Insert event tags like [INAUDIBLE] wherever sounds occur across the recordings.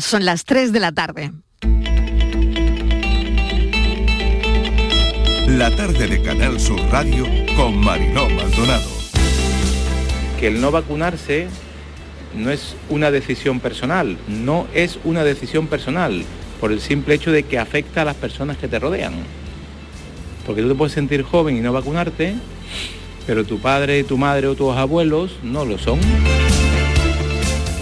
Son las 3 de la tarde. La tarde de Canal Sur Radio con Mariló Maldonado. Que el no vacunarse no es una decisión personal, no es una decisión personal por el simple hecho de que afecta a las personas que te rodean. Porque tú te puedes sentir joven y no vacunarte, pero tu padre, tu madre o tus abuelos no lo son.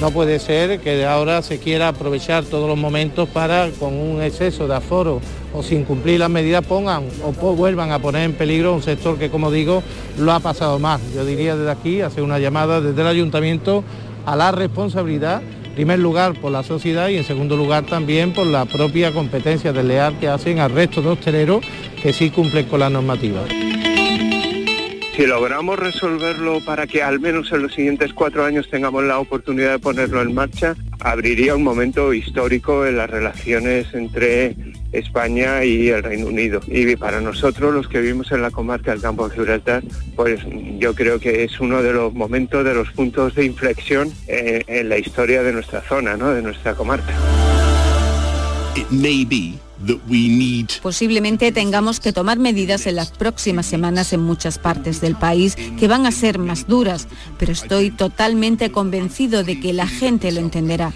No puede ser que ahora se quiera aprovechar todos los momentos para, con un exceso de aforo o sin cumplir las medidas, pongan o vuelvan a poner en peligro un sector que, como digo, lo ha pasado mal. Yo diría desde aquí, hacer una llamada desde el ayuntamiento a la responsabilidad, en primer lugar por la sociedad y en segundo lugar también por la propia competencia desleal que hacen al resto de hosteleros que sí cumplen con la normativa. Si logramos resolverlo para que al menos en los siguientes cuatro años tengamos la oportunidad de ponerlo en marcha, abriría un momento histórico en las relaciones entre España y el Reino Unido. Y para nosotros, los que vivimos en la comarca del Campo de Gibraltar, pues yo creo que es uno de los momentos, de los puntos de inflexión en, en la historia de nuestra zona, ¿no? de nuestra comarca. Posiblemente tengamos que tomar medidas en las próximas semanas en muchas partes del país que van a ser más duras, pero estoy totalmente convencido de que la gente lo entenderá.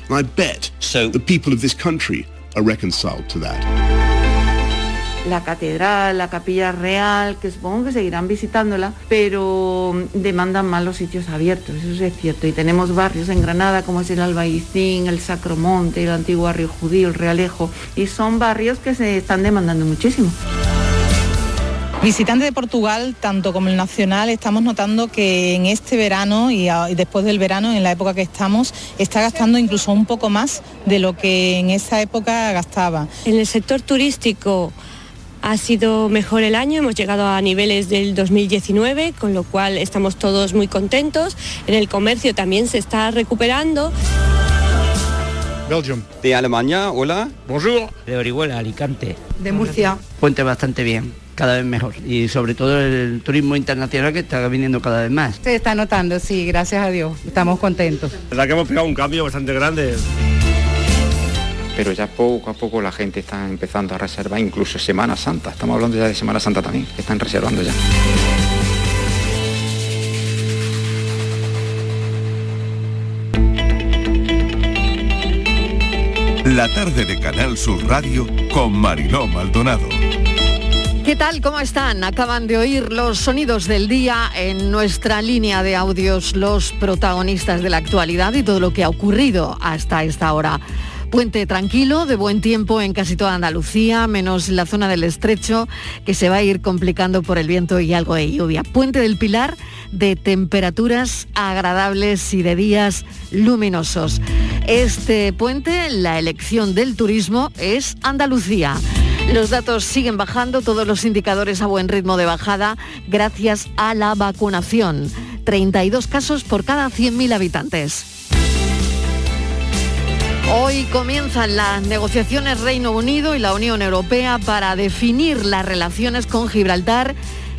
La catedral, la capilla real, que supongo que seguirán visitándola, pero demandan más los sitios abiertos, eso es cierto. Y tenemos barrios en Granada como es el Albaicín, el Sacromonte, el antiguo barrio judío, el Realejo, y son barrios que se están demandando muchísimo. Visitantes de Portugal, tanto como el nacional, estamos notando que en este verano y, después del verano, en la época que estamos, está gastando incluso un poco más de lo que en esa época gastaba. En el sector turístico ha sido mejor el año, hemos llegado a niveles del 2019, con lo cual estamos todos muy contentos. En el comercio también se está recuperando. Belgium. De Alemania, hola. Bonjour. De Orihuela, Alicante. De Murcia. Puente bastante bien cada vez mejor y sobre todo el turismo internacional que está viniendo cada vez más. Se está notando, sí, gracias a Dios, estamos contentos. La verdad que hemos pegado un cambio bastante grande pero ya poco a poco la gente está empezando a reservar, incluso Semana Santa. Estamos hablando ya de Semana Santa también, que están reservando ya. La tarde de Canal Sur Radio con Mariló Maldonado. ¿Qué tal? ¿Cómo están? Acaban de oír los sonidos del día en nuestra línea de audios, los protagonistas de la actualidad y todo lo que ha ocurrido hasta esta hora. Puente tranquilo, de buen tiempo en casi toda Andalucía, menos la zona del estrecho, que se va a ir complicando por el viento y algo de lluvia. Puente del Pilar, de temperaturas agradables y de días luminosos. Este puente, la elección del turismo, es Andalucía. Los datos siguen bajando, todos los indicadores a buen ritmo de bajada, gracias a la vacunación. 32 casos por cada 100.000 habitantes. Hoy comienzan las negociaciones Reino Unido y la Unión Europea para definir las relaciones con Gibraltar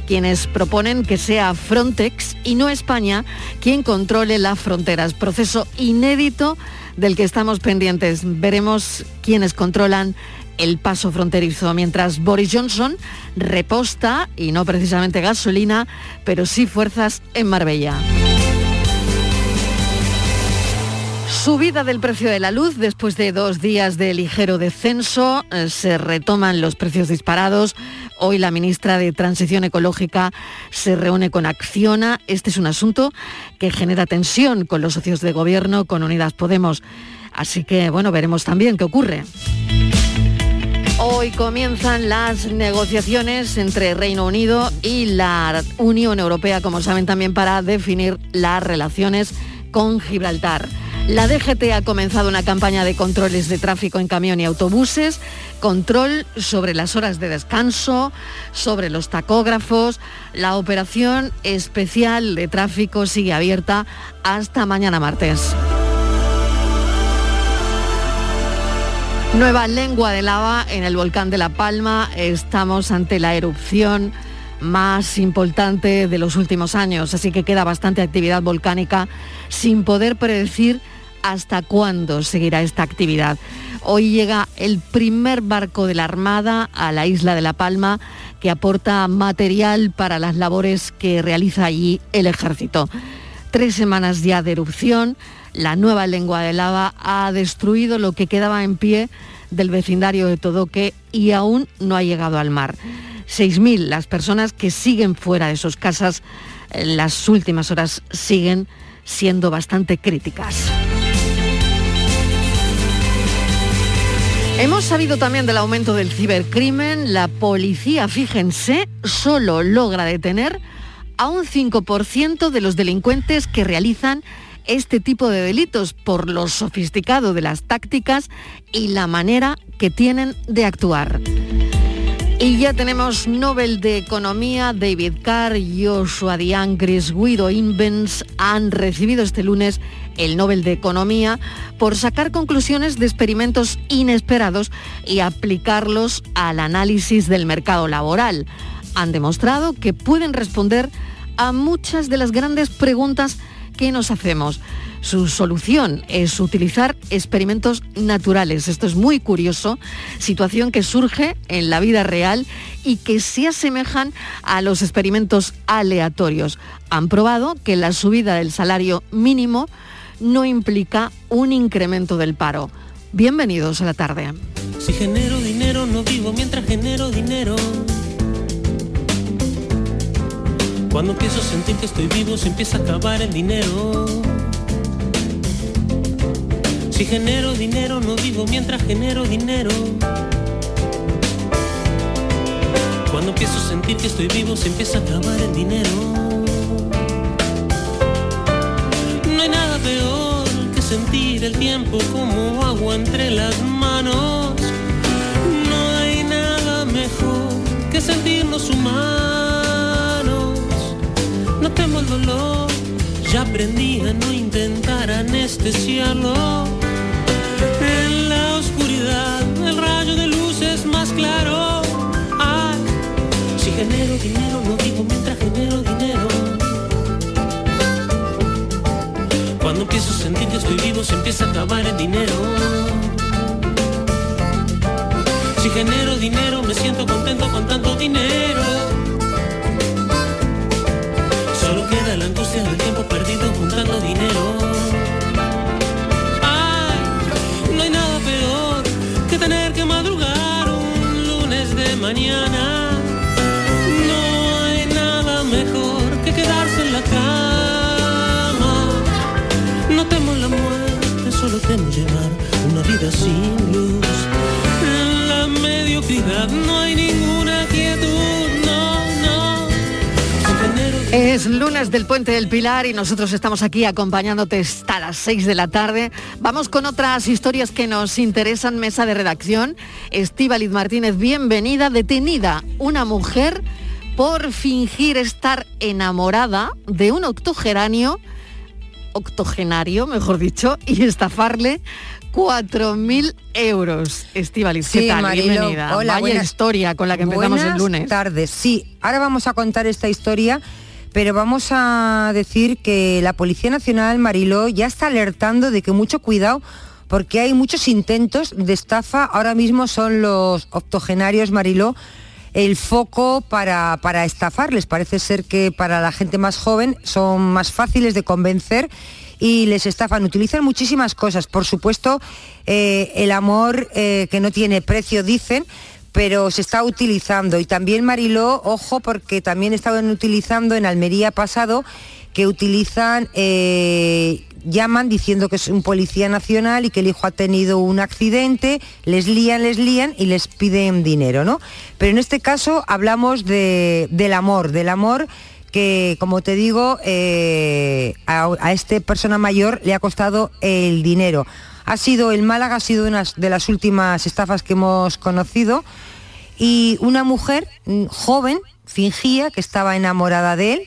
quienes proponen que sea Frontex y no España quien controle las fronteras. Proceso inédito del que estamos pendientes. Veremos quiénes controlan el paso fronterizo, mientras Boris Johnson reposta, y no precisamente gasolina, pero sí fuerzas en Marbella. Subida del precio de la luz después de dos días de ligero descenso. Eh, se retoman los precios disparados. Hoy la ministra de Transición Ecológica se reúne con Acciona. Este es un asunto que genera tensión con los socios de gobierno, con Unidas Podemos. Así que, bueno, veremos también qué ocurre. Hoy comienzan las negociaciones entre Reino Unido y la Unión Europea, como saben también, para definir las relaciones con Gibraltar. La DGT ha comenzado una campaña de controles de tráfico en camión y autobuses, control sobre las horas de descanso, sobre los tacógrafos. La operación especial de tráfico sigue abierta hasta mañana martes. Nueva lengua de lava en el volcán de La Palma. Estamos ante la erupción más importante de los últimos años, así que queda bastante actividad volcánica sin poder predecir hasta cuándo seguirá esta actividad. Hoy llega el primer barco de la Armada a la isla de La Palma que aporta material para las labores que realiza allí el ejército. Tres semanas ya de erupción, la nueva lengua de lava ha destruido lo que quedaba en pie del vecindario de Todoque y aún no ha llegado al mar. 6.000 las personas que siguen fuera de sus casas. En las últimas horas siguen siendo bastante críticas. Hemos sabido también del aumento del cibercrimen. La policía, fíjense, solo logra detener a un 5% de los delincuentes que realizan este tipo de delitos por lo sofisticado de las tácticas y la manera que tienen de actuar. Y ya tenemos Nobel de Economía, David Carr, Joshua Diane, Chris Guido Invens han recibido este lunes el Nobel de Economía por sacar conclusiones de experimentos inesperados y aplicarlos al análisis del mercado laboral. Han demostrado que pueden responder a muchas de las grandes preguntas que nos hacemos. Su solución es utilizar experimentos naturales. Esto es muy curioso, situación que surge en la vida real y que se asemejan a los experimentos aleatorios. Han probado que la subida del salario mínimo no implica un incremento del paro. Bienvenidos a la tarde. Si genero dinero no vivo mientras genero dinero. Cuando empiezo a sentir que estoy vivo se empieza a acabar el dinero. Si genero dinero no vivo mientras genero dinero. Cuando empiezo a sentir que estoy vivo se empieza a acabar el dinero. Peor que sentir el tiempo como agua entre las manos. No hay nada mejor que sentirnos humanos. No temo el dolor, ya aprendí a no intentar anestesiarlo. En la oscuridad el rayo de luz es más claro. Ay, si genero dinero no vivo mientras genero dinero. A sentir que se empieza a acabar el dinero. Si genero dinero me siento contento con tanto dinero. Es lunes del Puente del Pilar y nosotros estamos aquí acompañándote hasta las 6 de la tarde. Vamos con otras historias que nos interesan. Mesa de redacción. Estíbaliz Martínez, bienvenida. Detenida una mujer por fingir estar enamorada de un octogenario, octogenario, mejor dicho, y estafarle 4.000 euros. Estíbaliz, ¿qué Sí, tal? Marilo. Bienvenida. Hola, Vaya buenas- historia con la que empezamos el lunes. tardes, sí. Ahora vamos a contar esta historia, pero vamos a decir que la Policía Nacional Mariló ya está alertando de que mucho cuidado porque hay muchos intentos de estafa. Ahora mismo son los octogenarios Mariló el foco para, para estafarles. Parece ser que para la gente más joven son más fáciles de convencer y les estafan. Utilizan muchísimas cosas. Por supuesto, eh, el amor eh, que no tiene precio, dicen, pero se está utilizando. Y también Mariló, ojo, porque también estaban utilizando en Almería pasado que utilizan, eh, llaman diciendo que es un policía nacional y que el hijo ha tenido un accidente, les lían, les lían y les piden dinero, ¿no? Pero en este caso hablamos de- del amor, del amor que, como te digo, eh, a, a este persona mayor le ha costado el dinero. Ha sido, el Málaga ha sido una de las últimas estafas que hemos conocido y una mujer mm, joven fingía que estaba enamorada de él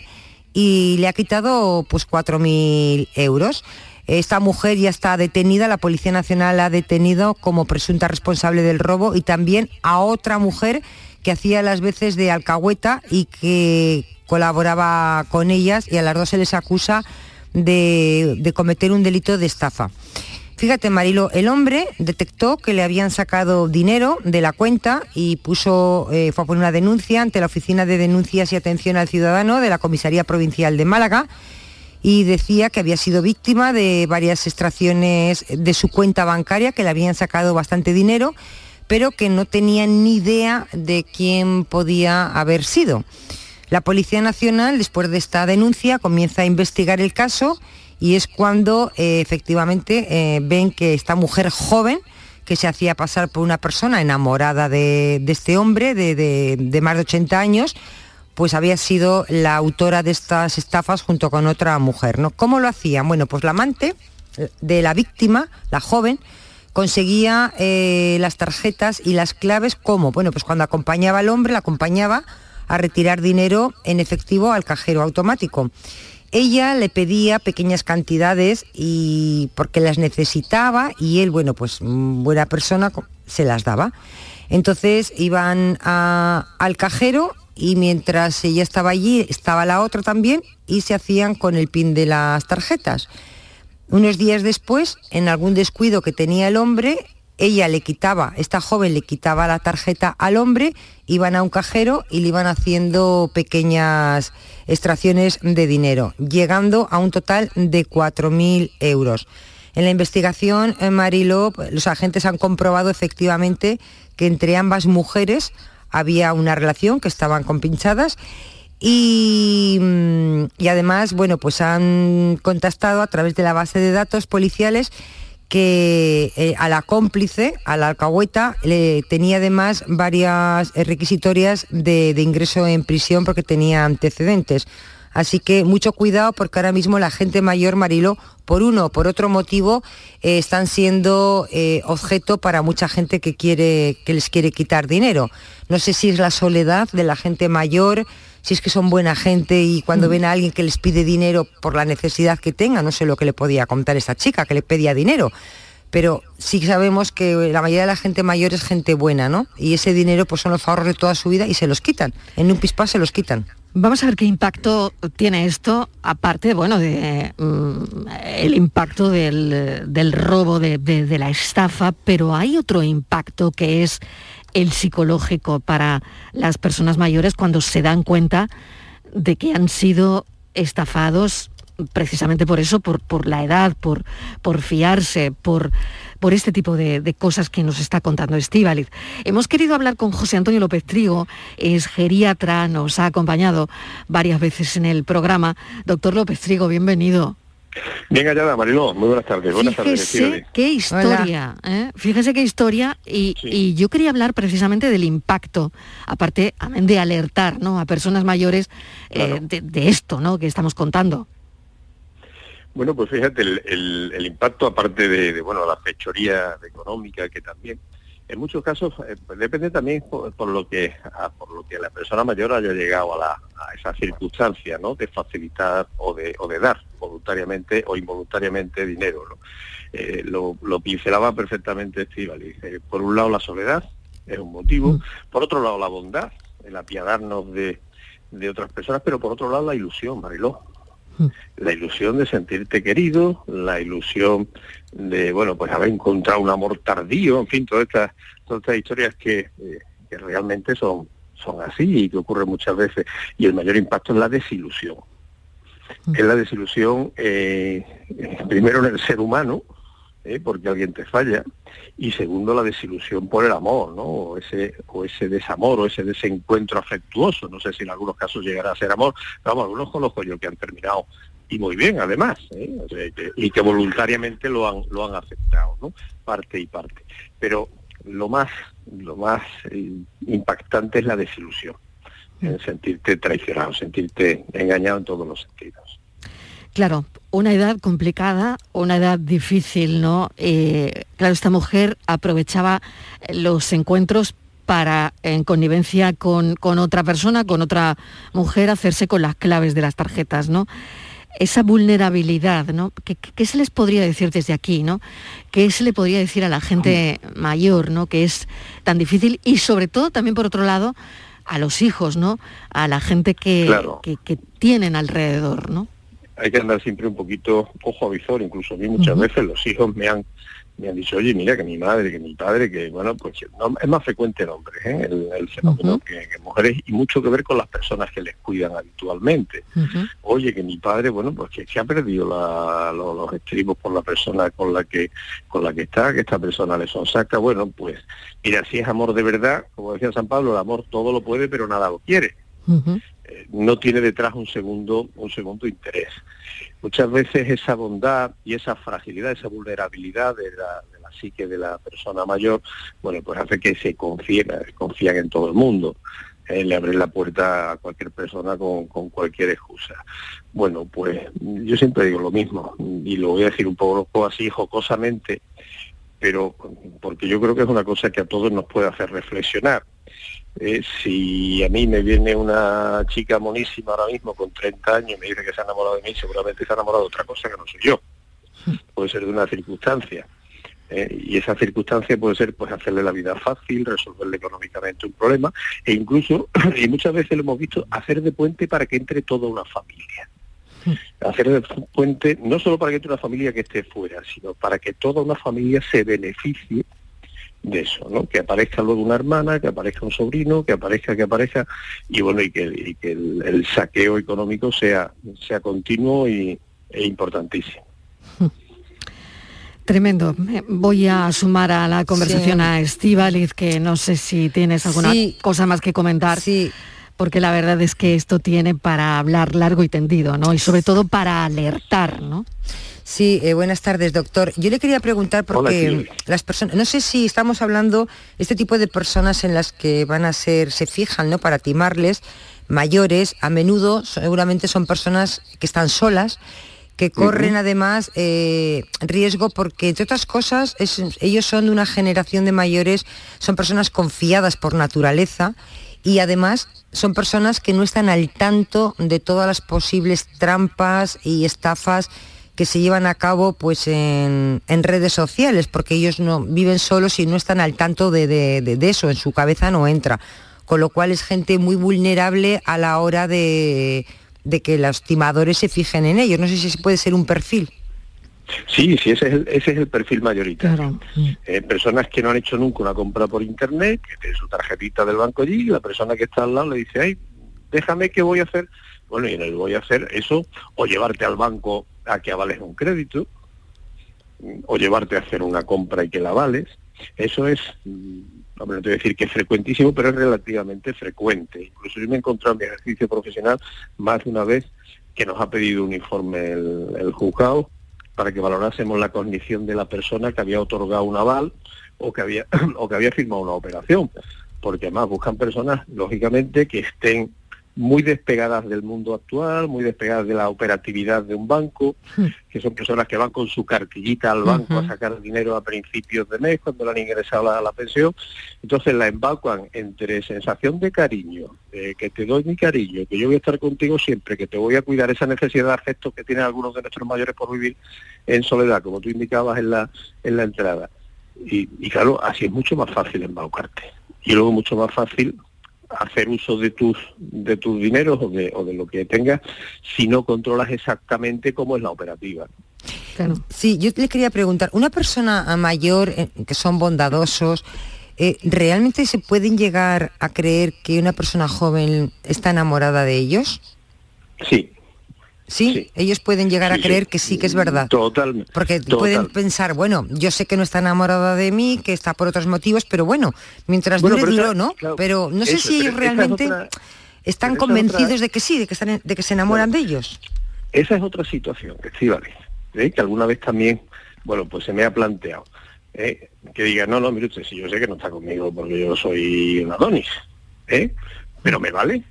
y le ha quitado pues 4.000 euros. Esta mujer ya está detenida, la Policía Nacional la ha detenido como presunta responsable del robo y también a otra mujer que hacía las veces de alcahueta y que colaboraba con ellas y a las dos se les acusa de, de cometer un delito de estafa. Fíjate, Marilo, el hombre detectó que le habían sacado dinero de la cuenta y puso, eh, fue a poner una denuncia ante la Oficina de Denuncias y Atención al Ciudadano de la Comisaría Provincial de Málaga y decía que había sido víctima de varias extracciones de su cuenta bancaria, que le habían sacado bastante dinero, pero que no tenía ni idea de quién podía haber sido. La Policía Nacional, después de esta denuncia, comienza a investigar el caso y es cuando eh, efectivamente eh, ven que esta mujer joven, que se hacía pasar por una persona enamorada de, este hombre de, más de 80 años, pues había sido la autora de estas estafas junto con otra mujer. ¿no? ¿Cómo lo hacían? Bueno, pues la amante eh, de la víctima, la joven, conseguía las tarjetas y las claves ¿cómo? Bueno, pues cuando acompañaba al hombre, la acompañaba a retirar dinero en efectivo al cajero automático. Ella le pedía pequeñas cantidades y porque las necesitaba y él, bueno, pues mm, buena persona, se las daba. Entonces iban al cajero y mientras ella estaba allí, estaba la otra también y se hacían con el pin de las tarjetas. Unos días después, en algún descuido que tenía el hombre, ella le quitaba, esta joven le quitaba la tarjeta al hombre, iban a un cajero y le iban haciendo pequeñas extracciones de dinero, llegando a un total de 4.000 euros. En la investigación, eh, Marilo, los agentes han comprobado efectivamente que entre ambas mujeres había una relación, que estaban compinchadas y, mm, y además, bueno, pues han contactado a través de la base de datos policiales que eh, a la cómplice, a la alcahueta, le tenía además varias eh, requisitorias de, ingreso en prisión porque tenía antecedentes. Así que mucho cuidado porque ahora mismo la gente mayor, Marilo, por uno o por otro motivo, eh, están siendo objeto para mucha gente que, quiere, que les quiere quitar dinero. No sé si es la soledad de la gente mayor, si es que son buena gente y cuando ven a alguien que les pide dinero por la necesidad que tenga, no sé lo que le podía contar esta chica, que le pedía dinero. Pero sí sabemos que la mayoría de la gente mayor es gente buena, ¿no? Y ese dinero pues son los ahorros de toda su vida y se los quitan. En un pispás se los quitan. Vamos a ver qué impacto tiene esto, aparte, bueno, de mm, el impacto del, del robo, de, de- de la estafa, pero hay otro impacto que es el psicológico para las personas mayores cuando se dan cuenta de que han sido estafados precisamente por eso, por, la edad, por, fiarse, por, este tipo de, de cosas que nos está contando Estíbaliz. Hemos querido hablar con José Antonio López Trigo, es geriatra, nos ha acompañado varias veces en el programa. Doctor López Trigo, bienvenido. Bien hallada, Mariló. Muy buenas tardes. Buenas tardes. Fíjese Estíbaliz. qué historia, ¿eh? fíjese qué historia y, y yo quería hablar precisamente del impacto, aparte de alertar ¿no? a personas mayores eh, de, de esto ¿no? que estamos contando. Bueno, pues fíjate, el, el- el impacto, aparte de, de, bueno, la fechoría económica, que también, en muchos casos, eh, depende también por, por lo que a- por lo que la persona mayor haya llegado a, la, a esa circunstancia, ¿no? De facilitar o de, o de dar voluntariamente o involuntariamente dinero, ¿no? Eh, lo, lo pincelaba perfectamente Estíbaliz. Eh, por un lado, la soledad es un motivo, por otro lado, la bondad, el apiadarnos de, de otras personas, pero por otro lado, la ilusión, Mariló la ilusión de sentirte querido, la ilusión de, bueno, pues haber encontrado un amor tardío, en fin, todas estas, todas estas historias que, eh, que realmente son, son así y que ocurren muchas veces. Y el mayor impacto es la desilusión. Es la desilusión, eh, eh, primero en el ser humano, eh, porque alguien te falla, y segundo la desilusión por el amor, ¿no? O ese, o ese desamor, o ese desencuentro afectuoso, no sé si en algunos casos llegará a ser amor, pero vamos, algunos conozco yo que han terminado y muy bien además, ¿eh? Y que voluntariamente lo han, lo han aceptado, ¿no? Parte y parte. Pero lo más, lo más eh, impactante es la desilusión, en sentirte traicionado, sentirte engañado en todos los sentidos. Claro, una edad complicada, una edad difícil, ¿no? Eh, claro, esta mujer aprovechaba los encuentros para, en connivencia con, con otra persona, con otra mujer, hacerse con las claves de las tarjetas, ¿no? Esa vulnerabilidad, ¿no? ¿Qué, qué- qué se les podría decir desde aquí, ¿no? ¿Qué se le podría decir a la gente mayor, ¿no? Que es tan difícil y sobre todo también por otro lado a los hijos, ¿no? A la gente que, Claro. que, que tienen alrededor, ¿no? Hay que andar siempre un poquito ojo a visor, incluso a mí muchas veces los hijos me han me han dicho, oye, mira que mi madre, que mi padre, que bueno, pues no, es más frecuente en hombres, ¿eh? el, el, fenómeno que, que, mujeres y mucho que ver con las personas que les cuidan habitualmente. Uh -huh. Oye, que mi padre, bueno, pues que, que ha perdido la, lo, los estribos por la persona con la que con la que está, que esta persona le sonsaca, bueno, pues mira, si es amor de verdad, como decía San Pablo, el amor todo lo puede, pero nada lo quiere. Uh -huh. No tiene detrás un segundo, un segundo interés muchas veces esa bondad y esa fragilidad, esa vulnerabilidad de la, de la psique de la persona mayor, bueno, pues hace que se confíen, confían en todo el mundo. Eh, le abren la puerta a cualquier persona con, con, cualquier excusa. Bueno, pues yo siempre digo lo mismo, y lo voy a decir un poco así jocosamente, pero porque yo creo que es una cosa que a todos nos puede hacer reflexionar. Eh, si a mí me viene una chica monísima ahora mismo con 30 años y me dice que se ha enamorado de mí, seguramente se ha enamorado de otra cosa que no soy yo. Puede ser de una circunstancia. Eh, y esa circunstancia puede ser pues hacerle la vida fácil, resolverle económicamente un problema e incluso, [CLEARS THROAT] y muchas veces lo hemos visto, hacer de puente para que entre toda una familia. Hacer de puente no solo para que entre una familia que esté fuera, sino para que toda una familia se beneficie de eso, ¿no? Que aparezca luego una hermana, que aparezca un sobrino, que aparezca, que aparezca, y bueno, y que, y que el, el, saqueo económico sea, sea continuo y, e importantísimo. [LAUGHS] Tremendo. Voy a sumar a la conversación sí. a Estíbaliz, que no sé si tienes alguna sí. cosa más que comentar. Sí. Porque la verdad es que esto tiene para hablar largo y tendido, ¿no? Y sobre todo para alertar, ¿no? Sí, eh, buenas tardes, doctor. Yo le quería preguntar porque Hola, las personas, no sé si estamos hablando este tipo de personas en las que van a ser, se fijan, ¿no? Para timarles, mayores, a menudo seguramente son personas que están solas, que corren uh -huh. además eh, riesgo porque, entre otras cosas, es, ellos son de una generación de mayores, son personas confiadas por naturaleza y además son personas que no están al tanto de todas las posibles trampas y estafas que se llevan a cabo pues en, en, redes sociales, porque ellos no viven solos y no están al tanto de, de, de, de, eso, en su cabeza no entra. Con lo cual es gente muy vulnerable a la hora de, que los timadores se fijen en ellos. No sé si puede ser un perfil. Sí, sí, ese es el, ese es el perfil mayoritario. Claro. Eh, personas que no han hecho nunca una compra por internet, que tiene su tarjetita del banco allí, y la persona que está al lado le dice, ay, déjame que voy a hacer, bueno, y el voy a hacer eso, o llevarte al banco a que avales un crédito, o llevarte a hacer una compra y que la avales. Eso es, no me voy a decir que es frecuentísimo, pero es relativamente frecuente. Incluso yo me he encontrado en mi ejercicio profesional más de una vez que nos ha pedido un informe el, el juzgado para que valorásemos la cognición de la persona que había otorgado un aval o que había [CLEARS THROAT] o que había firmado una operación, porque además buscan personas lógicamente que estén muy despegadas del mundo actual, muy despegadas de la operatividad de un banco, que son personas que van con su cartillita al banco uh -huh. a sacar dinero a principios de mes cuando le han ingresado la, la pensión, entonces la embacuan entre sensación de cariño, de que te doy mi cariño, que yo voy a estar contigo siempre, que te voy a cuidar esa necesidad de afecto que tienen algunos de nuestros mayores por vivir en soledad, como tú indicabas en la, en la entrada. Y, y claro, así es mucho más fácil embaucarte. Y luego mucho más fácil hacer uso de tus de tus dineros o de, o de lo que tengas si no controlas exactamente cómo es la operativa. Claro. Sí, yo le quería preguntar, una persona mayor eh, que son bondadosos, eh, ¿realmente se pueden llegar a creer que una persona joven está enamorada de ellos? Sí, ¿Sí? ¿Sí? ellos pueden llegar sí, a creer sí. que sí que es verdad. Totalmente. Porque Total. pueden pensar, bueno, yo sé que no está enamorada de mí, que está por otros motivos, pero bueno, mientras bueno, dure, duró, ¿no? Claro, pero no sé eso, si ellos realmente otra, están convencidos otra... de que sí, de que, están, de que se enamoran bueno, de ellos. Esa es otra situación, sí, vale, ¿eh? que alguna vez también, bueno, pues se me ha planteado. ¿eh? Que diga, no, no, mire usted, si yo sé que no está conmigo porque yo soy un Adonis, ¿eh? pero me vale,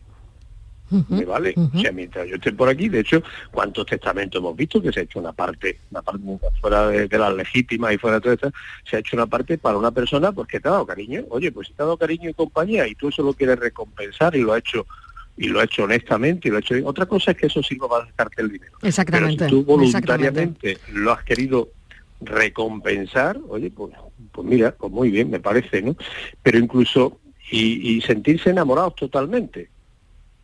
me vale. Uh -huh. O sea, mientras yo esté por aquí, de hecho, ¿cuántos testamentos hemos visto que se ha hecho una parte, una parte fuera de, de las legítimas y fuera de todo esto, se ha hecho una parte para una persona porque te ha dado cariño? Oye, pues si te ha dado cariño y compañía y tú eso lo quieres recompensar y lo ha hecho y lo ha hecho honestamente y lo ha hecho otra cosa es que eso sí no va a sacarte el dinero exactamente pero si tú voluntariamente lo has querido recompensar oye pues pues mira pues muy bien me parece no pero incluso y, y sentirse enamorados totalmente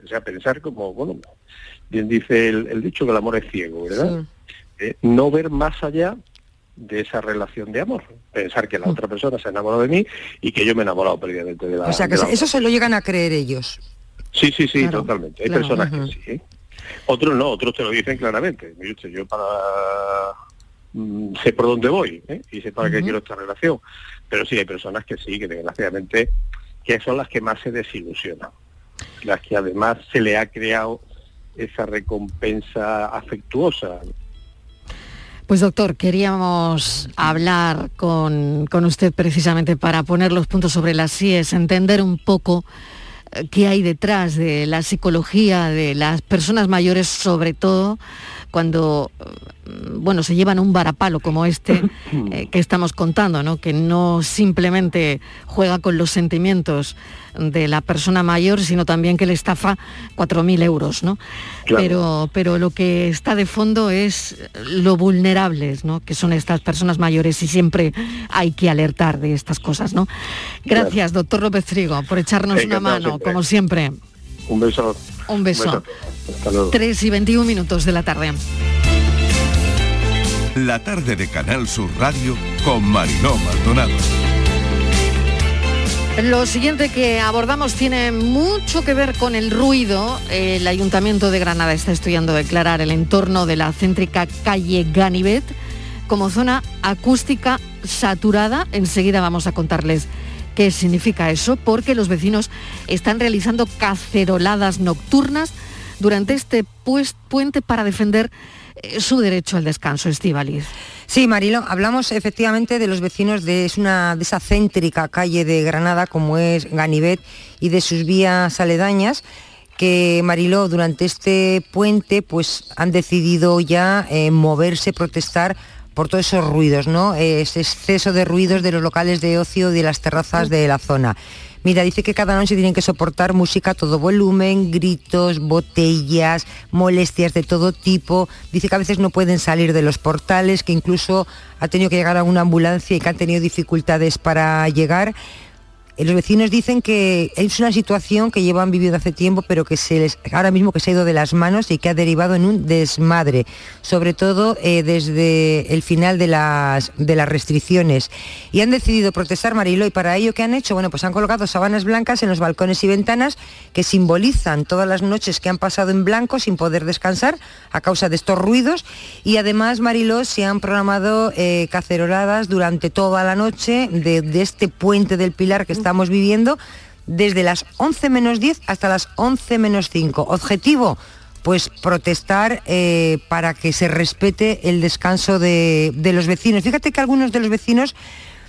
o sea, pensar como, bueno, bien dice el, el dicho que el amor es ciego, ¿verdad? Eh, no ver más allá de esa relación de amor, pensar que la Mm. otra persona se ha enamorado de mí y que yo me he enamorado perdidamente de la O sea, que eso se lo llegan a creer ellos. Sí, sí, sí, Claro, totalmente. Hay claro. personas que sí. ¿eh? Otros no, otros te lo dicen claramente. Yo para mm, sé por dónde voy ¿eh? y sé para qué quiero esta relación. Pero sí hay personas que sí, que desgraciadamente, que son las que más se desilusionan. Las que además se le ha creado esa recompensa afectuosa. Pues doctor, queríamos hablar con, con usted precisamente para poner los puntos sobre las IES, entender un poco qué hay detrás de la psicología de las personas mayores, sobre todo cuando eh, bueno, se llevan un varapalo como este eh, [COUGHS] que estamos contando, ¿no? que no simplemente juega con los sentimientos de la persona mayor, sino también que le estafa 4.000 euros. ¿no? Claro. Pero, pero lo que está de fondo es lo vulnerables ¿no? que son estas personas mayores y siempre hay que alertar de estas cosas. ¿no? Gracias, doctor López Trigo, por echarnos una mano, siempre. como siempre. Un beso. Un beso. Hasta luego. 3 y 21 minutos de la tarde. La tarde de Canal Sur Radio con Mariló Maldonado. Lo siguiente que abordamos tiene mucho que ver con el ruido. El Ayuntamiento de Granada está estudiando declarar el entorno de la céntrica calle Ganivet como zona acústica saturada. Enseguida vamos a contarles qué significa eso, porque los vecinos están realizando caceroladas nocturnas durante este pues- puente para defender eh, su derecho al descanso, Estivaliz. Sí, Marilo, hablamos efectivamente de los vecinos de, una, de esa céntrica calle de Granada como es Ganivet y de sus vías aledañas que Mariló durante este puente pues han decidido ya eh, moverse, protestar por todos esos ruidos, ¿no? Ese exceso de ruidos de los locales de ocio y de las terrazas de la zona. Mira, dice que cada noche tienen que soportar música a todo volumen, gritos, botellas, molestias de todo tipo. Dice que a veces no pueden salir de los portales, que incluso ha tenido que llegar a una ambulancia y que han tenido dificultades para llegar. Eh, Los vecinos dicen que es una situación que llevan viviendo hace tiempo, pero que se les, ahora mismo que se ha ido de las manos y que ha derivado en un desmadre, sobre todo eh, desde el final de las, de las restricciones. Y han decidido protestar, Mariló, y para ello, ¿qué han hecho? Bueno, pues han colocado sábanas blancas en los balcones y ventanas que simbolizan todas las noches que han pasado en blanco sin poder descansar a causa de estos ruidos. Y además, Mariló, se han programado eh, caceroladas durante toda la noche de, este puente del Pilar que estamos viviendo desde las 11 menos 10 hasta las 11 menos 5. Objetivo, pues protestar eh, para que se respete el descanso de, de los vecinos. Fíjate que algunos de los vecinos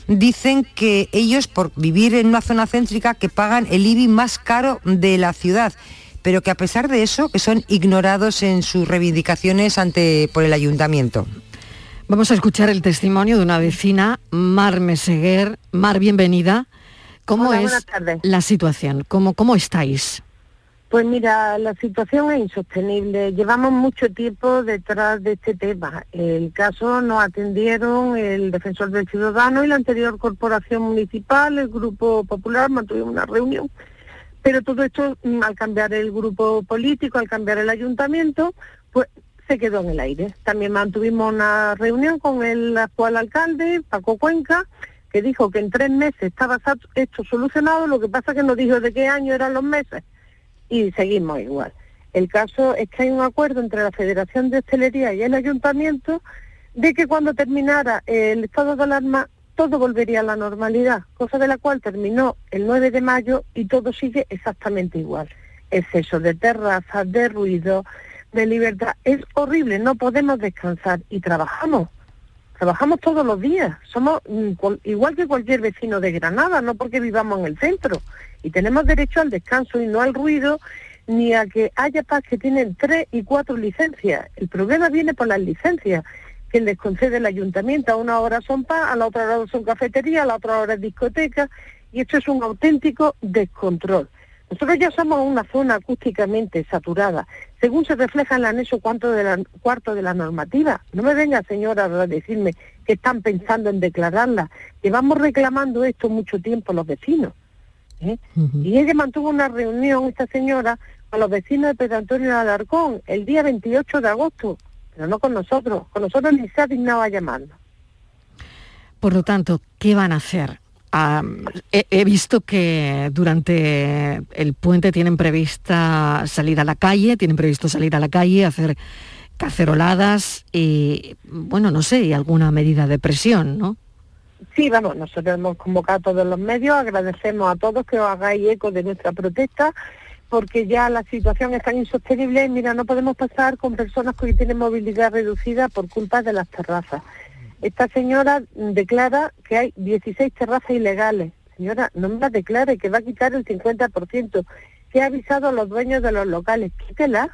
dicen que ellos por vivir en una zona céntrica que pagan el IBI más caro de la ciudad pero que a pesar de eso que son ignorados en sus reivindicaciones ante por el ayuntamiento. Vamos a escuchar el testimonio de una vecina, Mar Meseguer. Mar, bienvenida. ¿Cómo Hola, es la situación? ¿Cómo, ¿Cómo estáis? Pues mira, la situación es insostenible. Llevamos mucho tiempo detrás de este tema. El caso nos atendieron el defensor del ciudadano y la anterior corporación municipal, el Grupo Popular, mantuvimos una reunión. Pero todo esto, mm, al cambiar el grupo político, al cambiar el ayuntamiento, pues se quedó en el aire. También mantuvimos una reunión con el actual alcalde, Paco Cuenca, que dijo que en tres meses estaba esto solucionado, lo que pasa que no dijo de qué año eran los meses y seguimos igual. El caso es que hay un acuerdo entre la Federación de Hostelería y el Ayuntamiento de que cuando terminara el estado de alarma todo volvería a la normalidad, cosa de la cual terminó el 9 de mayo y todo sigue exactamente igual. Exceso de terrazas, de ruido, de libertad. Es horrible, no podemos descansar y trabajamos. Trabajamos todos los días. Somos mm, igual que cualquier vecino de Granada, no porque vivamos en el centro. Y tenemos derecho al descanso y no al ruido ni a que haya paz que tienen tres y cuatro licencias. El problema viene por las licencias que les concede el ayuntamiento. A una hora son paz, a la otra hora son cafetería, a la otra hora es discoteca. Y esto es un auténtico descontrol. Nosotros ya somos una zona acústicamente saturada, según se refleja en el anexo cuarto de la, cuarto de la normativa. No me venga, señora, a decirme que están pensando en declararla. Llevamos reclamando esto mucho tiempo los vecinos. ¿eh? Y ella mantuvo una reunión, esta señora, a los vecinos de Pedro Antonio de Alarcón el día 28 de agosto, pero no con nosotros. Con nosotros ni se ha dignado a llamarnos. Por lo tanto, ¿qué van a hacer? Ah, he, visto que durante el puente tienen prevista salir a la calle, tienen previsto salir a la calle, hacer caceroladas y, bueno, no sé, y alguna medida de presión, ¿no? Sí, vamos, nosotros hemos convocado a todos los medios, agradecemos a todos que os hagáis eco de nuestra protesta, porque ya la situación es tan insostenible, mira, no podemos pasar con personas que tienen movilidad reducida por culpa de las terrazas. Esta señora declara que hay 16 terrazas ilegales. Señora, no me las declare, que va a quitar el 50%, que ha avisado a los dueños de los locales. Quítela,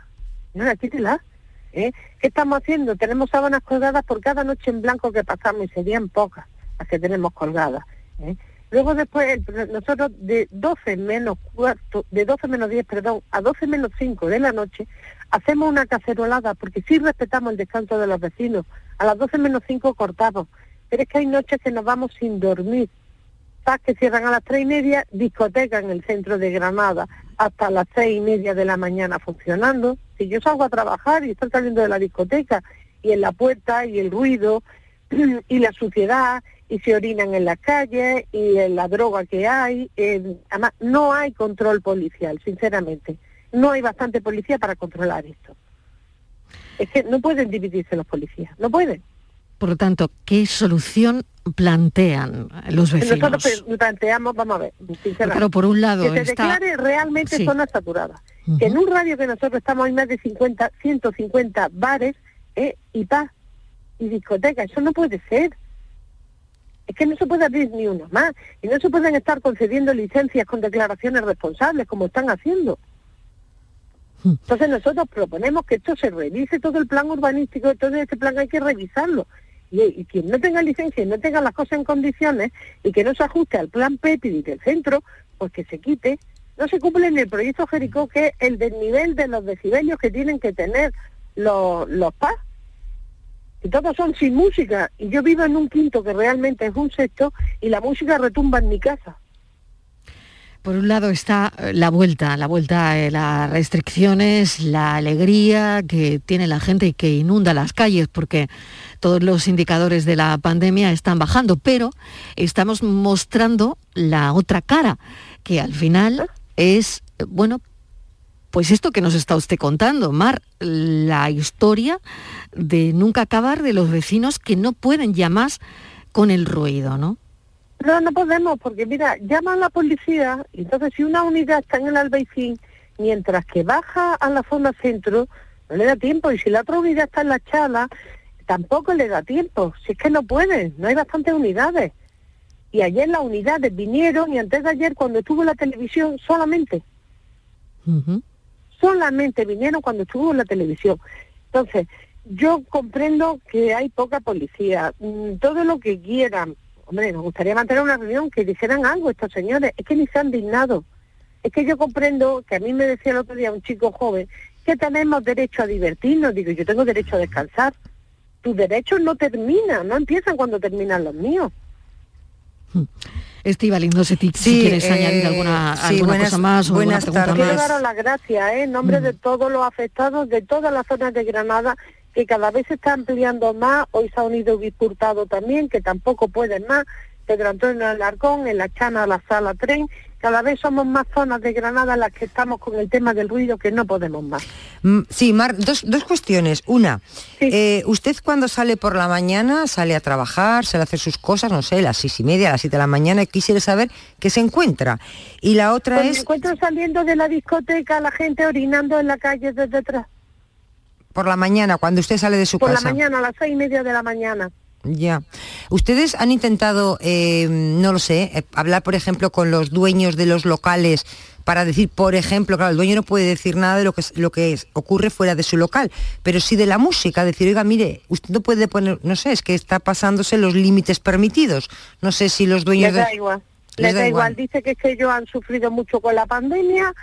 señora, quítela. ¿eh? ¿Qué estamos haciendo? Tenemos sábanas colgadas por cada noche en blanco que pasamos y serían pocas las que tenemos colgadas. ¿eh? Luego después, nosotros de 12 menos cuarto, de 12 menos 10, perdón, a 12 menos 5 de la noche, hacemos una cacerolada, porque sí respetamos el descanso de los vecinos. A las 12 menos 5 cortamos. Pero es que hay noches que nos vamos sin dormir. Paz que cierran a las tres y media, discoteca en el centro de Granada hasta las seis y media de la mañana funcionando. Si yo salgo a trabajar y estoy saliendo de la discoteca y en la puerta y el ruido [CLEARS THROAT] y la suciedad y se orinan en las calles y en la droga que hay, eh, además no hay control policial, sinceramente. No hay bastante policía para controlar esto. Es que no pueden dividirse los policías, no pueden. Por lo tanto, ¿qué solución plantean los vecinos? Nosotros planteamos, vamos a ver, sinceramente, Claro, por un lado que se está- declare realmente Sí. zona saturada. Que en un radio que nosotros estamos hay más de 50, 150 bares eh, y paz y discotecas. Eso no puede ser. Es que no se puede abrir ni uno más. Y no se pueden estar concediendo licencias con declaraciones responsables como están haciendo. Entonces nosotros proponemos que esto se revise todo el plan urbanístico, todo este plan hay que revisarlo. Y, quien no tenga licencia y no tenga las cosas en condiciones y que no se ajuste al plan PEPI del centro, pues que se quite. No se cumple en el proyecto Jericó, que es el desnivel de los decibelios que tienen que tener los, los PAS. Y todos son sin música. Y yo vivo en un quinto que realmente es un sexto y la música retumba en mi casa. Por un lado está eh, la vuelta, la vuelta a las restricciones, la alegría que tiene la gente y que inunda las calles, porque todos los indicadores de la pandemia están bajando, pero estamos mostrando la otra cara, que al final es, eh, bueno, pues esto que nos está usted contando, Mar, la historia de nunca acabar de los vecinos que no pueden ya más con el ruido, ¿no? No, no podemos, porque mira, llaman a la policía y entonces si una unidad está en el Albaicín, mientras que baja a la zona centro, no le da tiempo. Y si la otra unidad está en la chala, tampoco le da tiempo. Si es que no pueden, no hay bastantes unidades. Y ayer las unidades vinieron y antes de ayer cuando estuvo la televisión solamente, solamente vinieron cuando estuvo la televisión. Entonces, yo comprendo que hay poca policía, mm, todo lo que quieran. Hombre, nos gustaría mantener una reunión que dijeran algo estos señores, es que ni se han dignado. Es que yo comprendo que a mí me decía el otro día un chico joven que tenemos derecho a divertirnos. Digo, yo tengo derecho a descansar. Tus derechos no terminan, no empiezan cuando terminan los míos. Estivaliz, no sé si, quieres eh, añadir alguna, sí, alguna buenas- cosa más o alguna pregunta tardes. Quiero más. daros las gracias ¿eh? en nombre de todos los afectados de todas las zonas de Granada, que cada vez se está ampliando más. Hoy se ha unido Guipurtado también, que tampoco pueden más. Pedro Antonio Alarcón, en la Chana, la Sala Tren. Cada vez somos más zonas de Granada en las que estamos con el tema del ruido que no podemos más. Mm, Sí, Mar, dos, dos cuestiones. Una, eh, usted cuando sale por la mañana, sale a trabajar, sale a hacer sus cosas, no sé, las seis y media, a las siete de la mañana, y quisiera saber qué se encuentra. Y la otra Pues me es encuentro saliendo de la discoteca, la gente orinando en la calle desde atrás. Por la mañana, cuando usted sale de su Por casa. la mañana, a las seis y media de la mañana. Ya. Ustedes han intentado, eh, no lo sé, eh, hablar, por ejemplo, con los dueños de los locales para decir, por ejemplo, claro, el dueño no puede decir nada de lo que, es- lo que es- ocurre fuera de su local, pero sí de la música, decir, oiga, mire, usted no puede poner, no sé, es que está pasándose los límites permitidos. No sé si los dueños Les da de... igual. Les Les da da igual. igual. Dice que es que ellos han sufrido mucho con la pandemia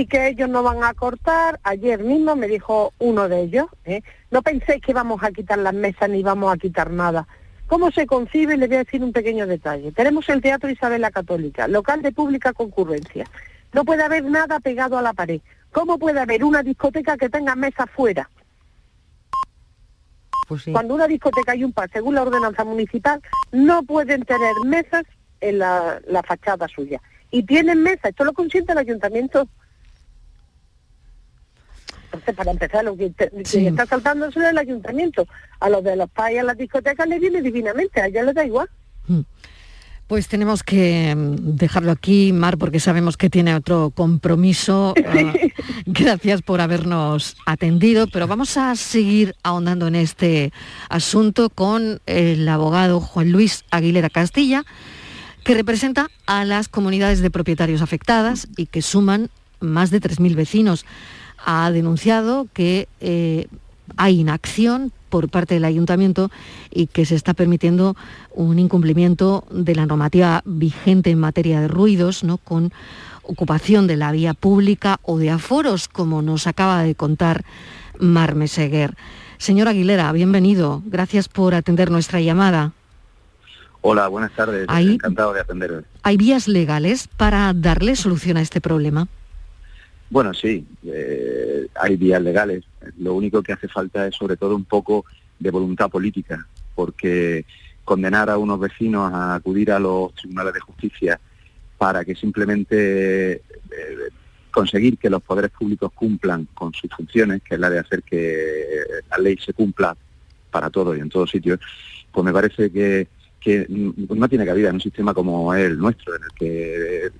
y que ellos no van a cortar. Ayer mismo me dijo uno de ellos, ¿eh? no penséis que vamos a quitar las mesas ni vamos a quitar nada. ¿Cómo se concibe? Le voy a decir un pequeño detalle. Tenemos el Teatro Isabel la Católica, local de pública concurrencia. No puede haber nada pegado a la pared, ¿Cómo puede haber una discoteca que tenga mesas fuera? Pues sí. Cuando una discoteca y un par, según la ordenanza municipal, no pueden tener mesas en la, la fachada suya. Y tienen mesas, esto lo consiente el ayuntamiento. Entonces, para empezar, lo que, te- que Sí. está saltando es el ayuntamiento. A los de los pais, a las discotecas les viene divinamente, a ella les da igual. Pues tenemos que mm, dejarlo aquí, Mar, porque sabemos que tiene otro compromiso. [LAUGHS] Ah, gracias por habernos atendido, pero vamos a seguir ahondando en este asunto con el abogado Juan Luis Aguilera Castilla, que representa a las comunidades de propietarios afectadas y que suman más de 3.000 vecinos. Ha denunciado que eh, hay inacción por parte del ayuntamiento y que se está permitiendo un incumplimiento de la normativa vigente en materia de ruidos, ¿no? con ocupación de la vía pública o de aforos, como nos acaba de contar Mar Meseguer. Señor Aguilera, bienvenido. Gracias por atender nuestra llamada. Hola, buenas tardes. Ahí- Encantado de atenderos. ¿Hay vías legales para darle solución a este problema? Bueno, sí, eh, hay vías legales. Lo único que hace falta es sobre todo un poco de voluntad política, porque condenar a unos vecinos a acudir a los tribunales de justicia para que simplemente eh, conseguir que los poderes públicos cumplan con sus funciones, que es la de hacer que la ley se cumpla para todos y en todos sitios, pues me parece que, no tiene cabida en un sistema como el nuestro, en el que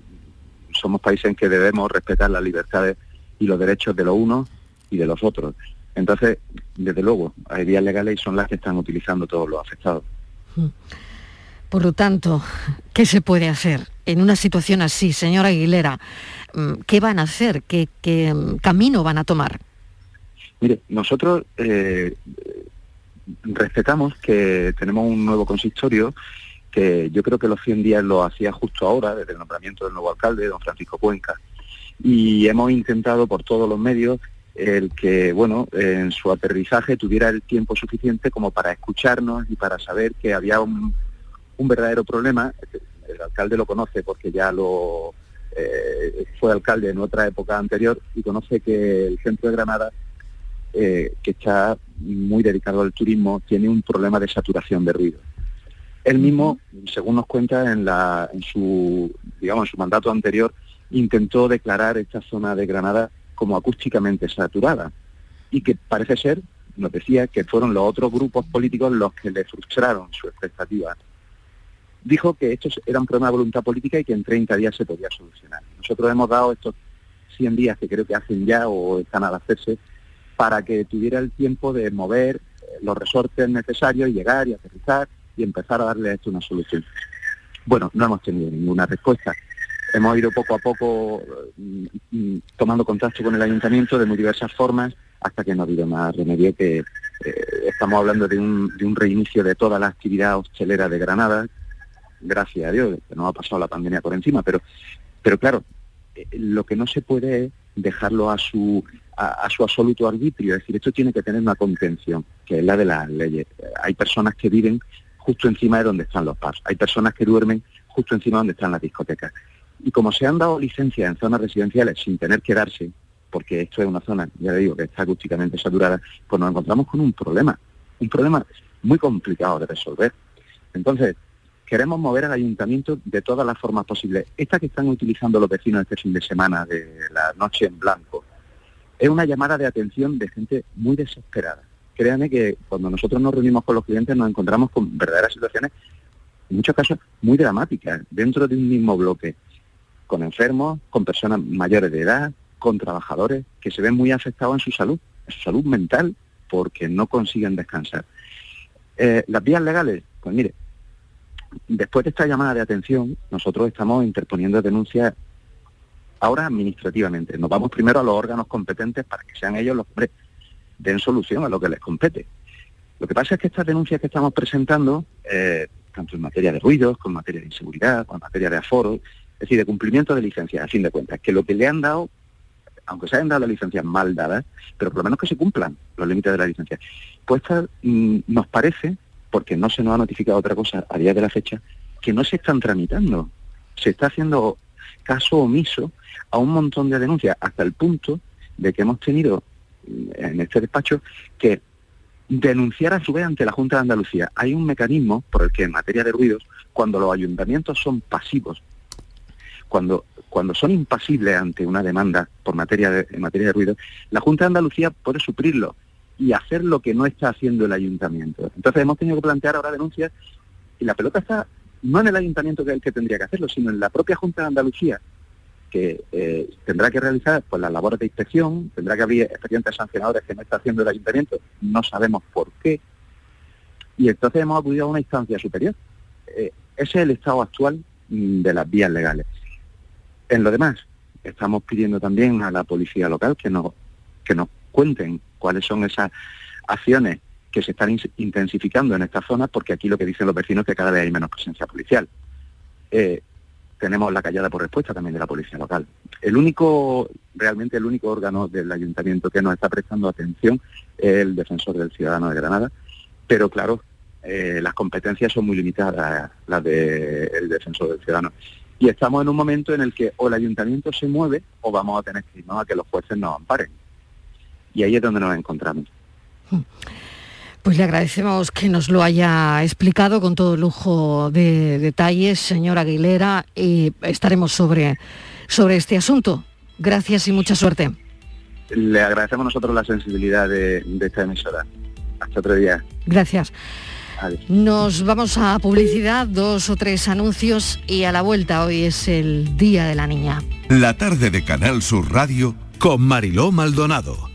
somos países en que debemos respetar las libertades y los derechos de los unos y de los otros. Entonces, desde luego, hay vías legales y son las que están utilizando todos los afectados. Por lo tanto, ¿qué se puede hacer en una situación así, señora Aguilera? Mm, ¿Qué van a hacer? ¿Qué, qué, mm, camino van a tomar? Mire, nosotros eh, respetamos que tenemos un nuevo consistorio que yo creo que los 100 días lo hacía justo ahora, desde el nombramiento del nuevo alcalde, don Francisco Cuenca. Y hemos intentado por todos los medios el que, bueno, en su aterrizaje tuviera el tiempo suficiente como para escucharnos y para saber que había un, verdadero problema. El alcalde lo conoce porque ya lo eh, fue alcalde en otra época anterior y conoce que el centro de Granada eh, que está muy dedicado al turismo, tiene un problema de saturación de ruido. Él mismo, según nos cuenta en, la, en su, digamos, en su mandato anterior, intentó declarar esta zona de Granada como acústicamente saturada y que parece ser, nos decía, que fueron los otros grupos políticos los que le frustraron su expectativa. Dijo que esto era un problema de voluntad política y que en 30 días se podía solucionar. Nosotros hemos dado estos 100 días que creo que hacen ya o están al hacerse para que tuviera el tiempo de mover los resortes necesarios, y llegar y aterrizar y empezar a darle a esto una solución. Bueno, no hemos tenido ninguna respuesta. Hemos ido poco a poco mm, mm, tomando contacto con el ayuntamiento de muy diversas formas hasta que no ha habido más remedio que eh, estamos hablando de un, de un reinicio de toda la actividad hostelera de Granada, gracias a Dios, que no ha pasado la pandemia por encima, pero, pero claro, eh, lo que no se puede es dejarlo a su, a, su absoluto arbitrio, es decir, esto tiene que tener una contención, que es la de las leyes. Hay personas que viven justo encima de donde están los pubs, hay personas que duermen justo encima de donde están las discotecas. Y como se han dado licencias en zonas residenciales sin tener que darse, porque esto es una zona, ya le digo, que está acústicamente saturada, pues nos encontramos con un problema, un problema muy complicado de resolver. Entonces, queremos mover al ayuntamiento de todas las formas posibles. Esta que están utilizando los vecinos este fin de semana de la noche en blanco es una llamada de atención de gente muy desesperada. Créanme que cuando nosotros nos reunimos con los clientes nos encontramos con verdaderas situaciones, en muchos casos muy dramáticas, dentro de un mismo bloque, con enfermos, con personas mayores de edad, con trabajadores que se ven muy afectados en su salud, en su salud mental, porque no consiguen descansar. Eh, las vías legales, pues mire, después de esta llamada de atención, nosotros estamos interponiendo denuncias ahora administrativamente. Nos vamos primero a los órganos competentes para que sean ellos los que den solución a lo que les compete. Lo que pasa es que estas denuncias que estamos presentando, eh, tanto en materia de ruidos, como en materia de inseguridad, como en materia de aforo, es decir, de cumplimiento de licencias, a fin de cuentas, que lo que le han dado, aunque se hayan dado las licencias mal dadas, pero por lo menos que se cumplan los límites de la licencia. Pues nos parece, porque no se nos ha notificado otra cosa a día de la fecha, que no se están tramitando. Se está haciendo caso omiso a un montón de denuncias, hasta el punto de que hemos tenido en este despacho que denunciar a su vez ante la Junta de Andalucía. Hay un mecanismo por el que en materia de ruidos, cuando los ayuntamientos son pasivos, cuando, cuando son impasibles ante una demanda por materia de, en materia de ruido, la Junta de Andalucía puede suplirlo y hacer lo que no está haciendo el ayuntamiento. Entonces hemos tenido que plantear ahora denuncias y la pelota está no en el ayuntamiento que es el que tendría que hacerlo, sino en la propia Junta de Andalucía, que eh, tendrá que realizar pues las labores de inspección, tendrá que abrir expedientes sancionadores que no está haciendo el ayuntamiento, no sabemos por qué, y entonces hemos acudido a una instancia superior. Eh, ese es el estado actual mm, de las vías legales. En lo demás, estamos pidiendo también a la policía local que nos, que nos cuenten cuáles son esas acciones que se están intensificando en esta zona, porque aquí lo que dicen los vecinos es que cada vez hay menos presencia policial. Eh, tenemos la callada por respuesta también de la policía local. El único, realmente el único órgano del ayuntamiento que nos está prestando atención es el defensor del ciudadano de Granada, pero claro, eh, las competencias son muy limitadas, las del defensor del ciudadano. Y estamos en un momento en el que o el ayuntamiento se mueve o vamos a tener que irnos a que los jueces nos amparen. Y ahí es donde nos encontramos. Pues le agradecemos que nos lo haya explicado con todo lujo de detalles, señora Aguilera, y estaremos sobre, sobre este asunto. Gracias y mucha suerte. Le agradecemos nosotros la sensibilidad de, de esta emisora. Hasta otro día. Gracias. Adiós. Nos vamos a publicidad, dos o tres anuncios y a la vuelta hoy es el Día de la Niña. La tarde de Canal Sur Radio con Mariló Maldonado.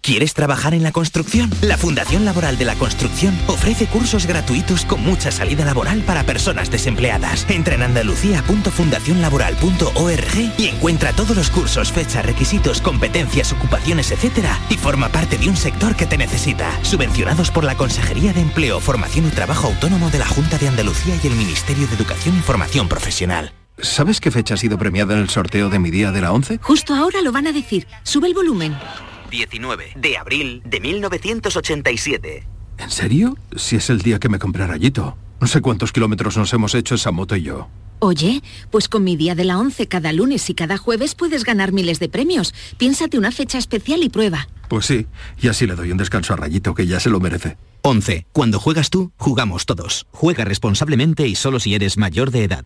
¿Quieres trabajar en la construcción? La Fundación Laboral de la Construcción ofrece cursos gratuitos con mucha salida laboral para personas desempleadas. Entra en andalucía.fundacionlaboral.org y encuentra todos los cursos, fechas, requisitos, competencias, ocupaciones, etcétera, y forma parte de un sector que te necesita. Subvencionados por la Consejería de Empleo, Formación y Trabajo Autónomo de la Junta de Andalucía y el Ministerio de Educación y Formación Profesional. ¿Sabes qué fecha ha sido premiada en el sorteo de mi día de la 11? Justo ahora lo van a decir. Sube el volumen. 19 de abril de 1987. ¿En serio? Si es el día que me compré rayito. No sé cuántos kilómetros nos hemos hecho esa moto y yo. Oye, pues con mi día de la 11 cada lunes y cada jueves puedes ganar miles de premios. Piénsate una fecha especial y prueba. Pues sí, y así le doy un descanso a Rayito, que ya se lo merece. 11. Cuando juegas tú, jugamos todos. Juega responsablemente y solo si eres mayor de edad.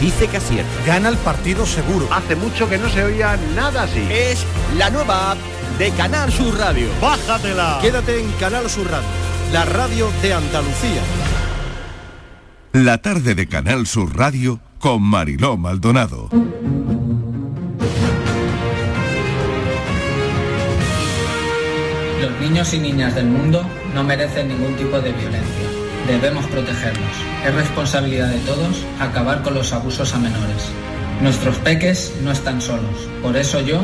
dice que acierta. Gana el partido seguro. Hace mucho que no se oía nada así. Es la nueva app de Canal Sur Radio. ¡Bájatela! Quédate en Canal Sur Radio, la radio de Andalucía. La tarde de Canal Sur Radio con Mariló Maldonado. Los niños y niñas del mundo no merecen ningún tipo de violencia. Debemos protegerlos. Es responsabilidad de todos acabar con los abusos a menores. Nuestros peques no están solos. Por eso yo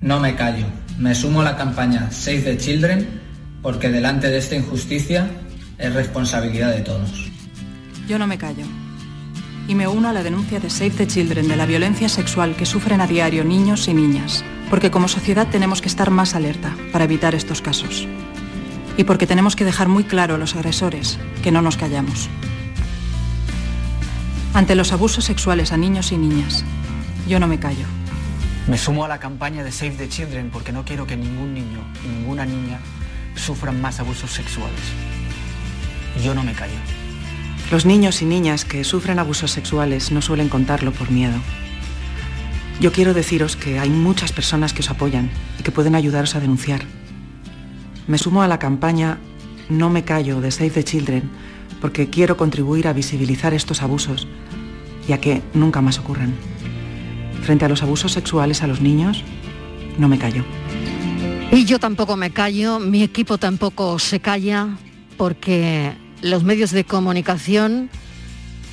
no me callo. Me sumo a la campaña Save the Children porque delante de esta injusticia es responsabilidad de todos. Yo no me callo. Y me uno a la denuncia de Save the Children de la violencia sexual que sufren a diario niños y niñas, porque como sociedad tenemos que estar más alerta para evitar estos casos. Y porque tenemos que dejar muy claro a los agresores que no nos callamos. Ante los abusos sexuales a niños y niñas, yo no me callo. Me sumo a la campaña de Save the Children porque no quiero que ningún niño y ninguna niña sufran más abusos sexuales. Yo no me callo. Los niños y niñas que sufren abusos sexuales no suelen contarlo por miedo. Yo quiero deciros que hay muchas personas que os apoyan y que pueden ayudaros a denunciar. Me sumo a la campaña No me callo de Save the Children porque quiero contribuir a visibilizar estos abusos y a que nunca más ocurran. Frente a los abusos sexuales a los niños, no me callo. Y yo tampoco me callo, mi equipo tampoco se calla, porque los medios de comunicación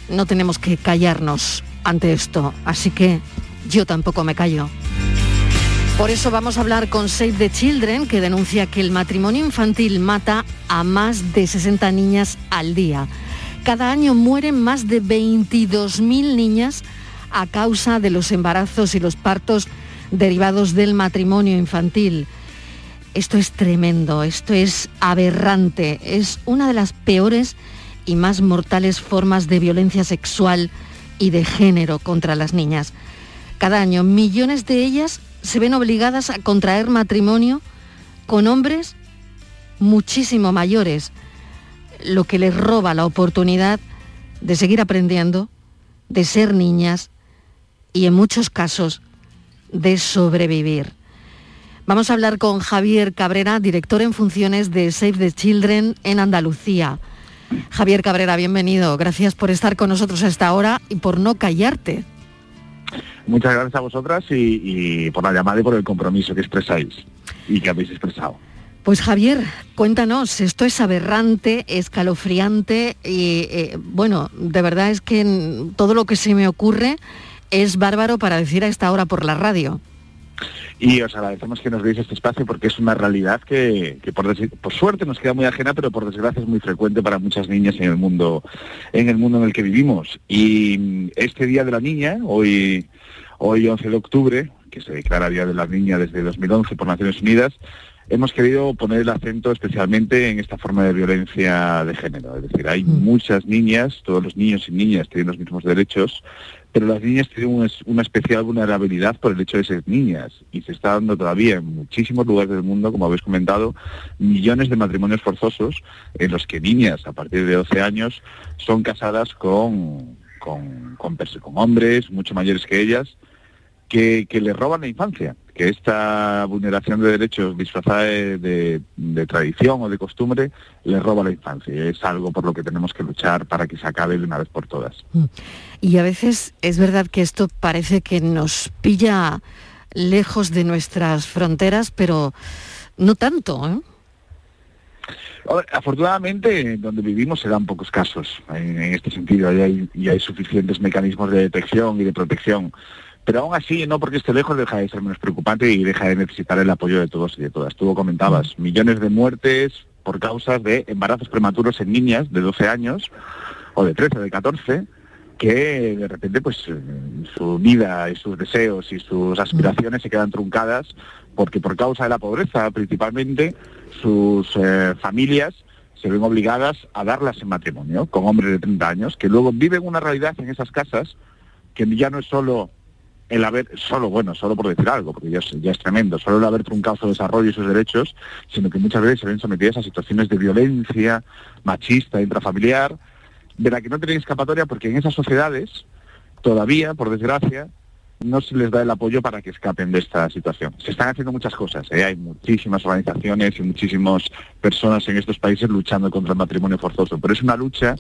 no tenemos que callarnos ante esto. Así que yo tampoco me callo. Por eso vamos a hablar con Save the Children, que denuncia que el matrimonio infantil mata a más de 60 niñas al día. Cada año mueren más de 22.000 niñas a causa de los embarazos y los partos derivados del matrimonio infantil. Esto es tremendo, esto es aberrante, es una de las peores y más mortales formas de violencia sexual y de género contra las niñas. Cada año millones de ellas se ven obligadas a contraer matrimonio con hombres muchísimo mayores, lo que les roba la oportunidad de seguir aprendiendo, de ser niñas y en muchos casos de sobrevivir. Vamos a hablar con Javier Cabrera, director en funciones de Save the Children en Andalucía. Javier Cabrera, bienvenido. Gracias por estar con nosotros a esta hora y por no callarte. Muchas gracias a vosotras y, por la llamada y por el compromiso que expresáis y que habéis expresado. Pues Javier, cuéntanos, esto es aberrante, escalofriante y eh, bueno, de verdad es que todo lo que se me ocurre es bárbaro para decir a esta hora por la radio. Y os agradecemos que nos deis este espacio porque es una realidad que, por, por, suerte nos queda muy ajena, pero por desgracia es muy frecuente para muchas niñas en el mundo en el mundo en el que vivimos. Y este Día de la Niña, hoy Hoy, 11 de octubre, que se declara Día de la Niña desde 2011 por Naciones Unidas, hemos querido poner el acento especialmente en esta forma de violencia de género. Es decir, hay mm. muchas niñas, todos los niños y niñas tienen los mismos derechos, pero las niñas tienen una especial vulnerabilidad por el hecho de ser niñas y se está dando todavía en muchísimos lugares del mundo, como habéis comentado, millones de matrimonios forzosos en los que niñas a partir de 12 años son casadas con, con, hombres mucho mayores que ellas que, le roban la infancia, que esta vulneración de derechos disfrazada de, tradición o de costumbre le roba la infancia. Es algo por lo que tenemos que luchar para que se acabe de una vez por todas. Mm. Y a veces es verdad que esto parece que nos pilla lejos de nuestras fronteras, pero no tanto. ¿eh? Afortunadamente, donde vivimos se dan pocos casos en, este sentido y hay, y hay suficientes mecanismos de detección y de protección pero aún así, no porque esté lejos, deja de ser menos preocupante y deja de necesitar el apoyo de todos y de todas. Tú comentabas, mm. millones de muertes por causas de embarazos prematuros en niñas de 12 años, o de 13 o de 14, que de repente pues eh, su vida y sus deseos y sus aspiraciones se quedan truncadas porque por causa de la pobreza principalmente sus eh, familias se ven obligadas a darlas en matrimonio con hombres de 30 años que luego viven una realidad en esas casas que ya no es solo el haber, solo, bueno, solo por decir algo, porque ya es, tremendo, solo el haber truncado su desarrollo y sus derechos, sino que muchas veces se ven sometidas a situaciones de violencia machista, intrafamiliar, de la que no tienen escapatoria porque en esas sociedades, todavía, por desgracia, no se les da el apoyo para que escapen de esta situación. Se están haciendo muchas cosas, ¿eh? hay muchísimas organizaciones y muchísimas personas en estos países luchando contra el matrimonio forzoso, pero es una lucha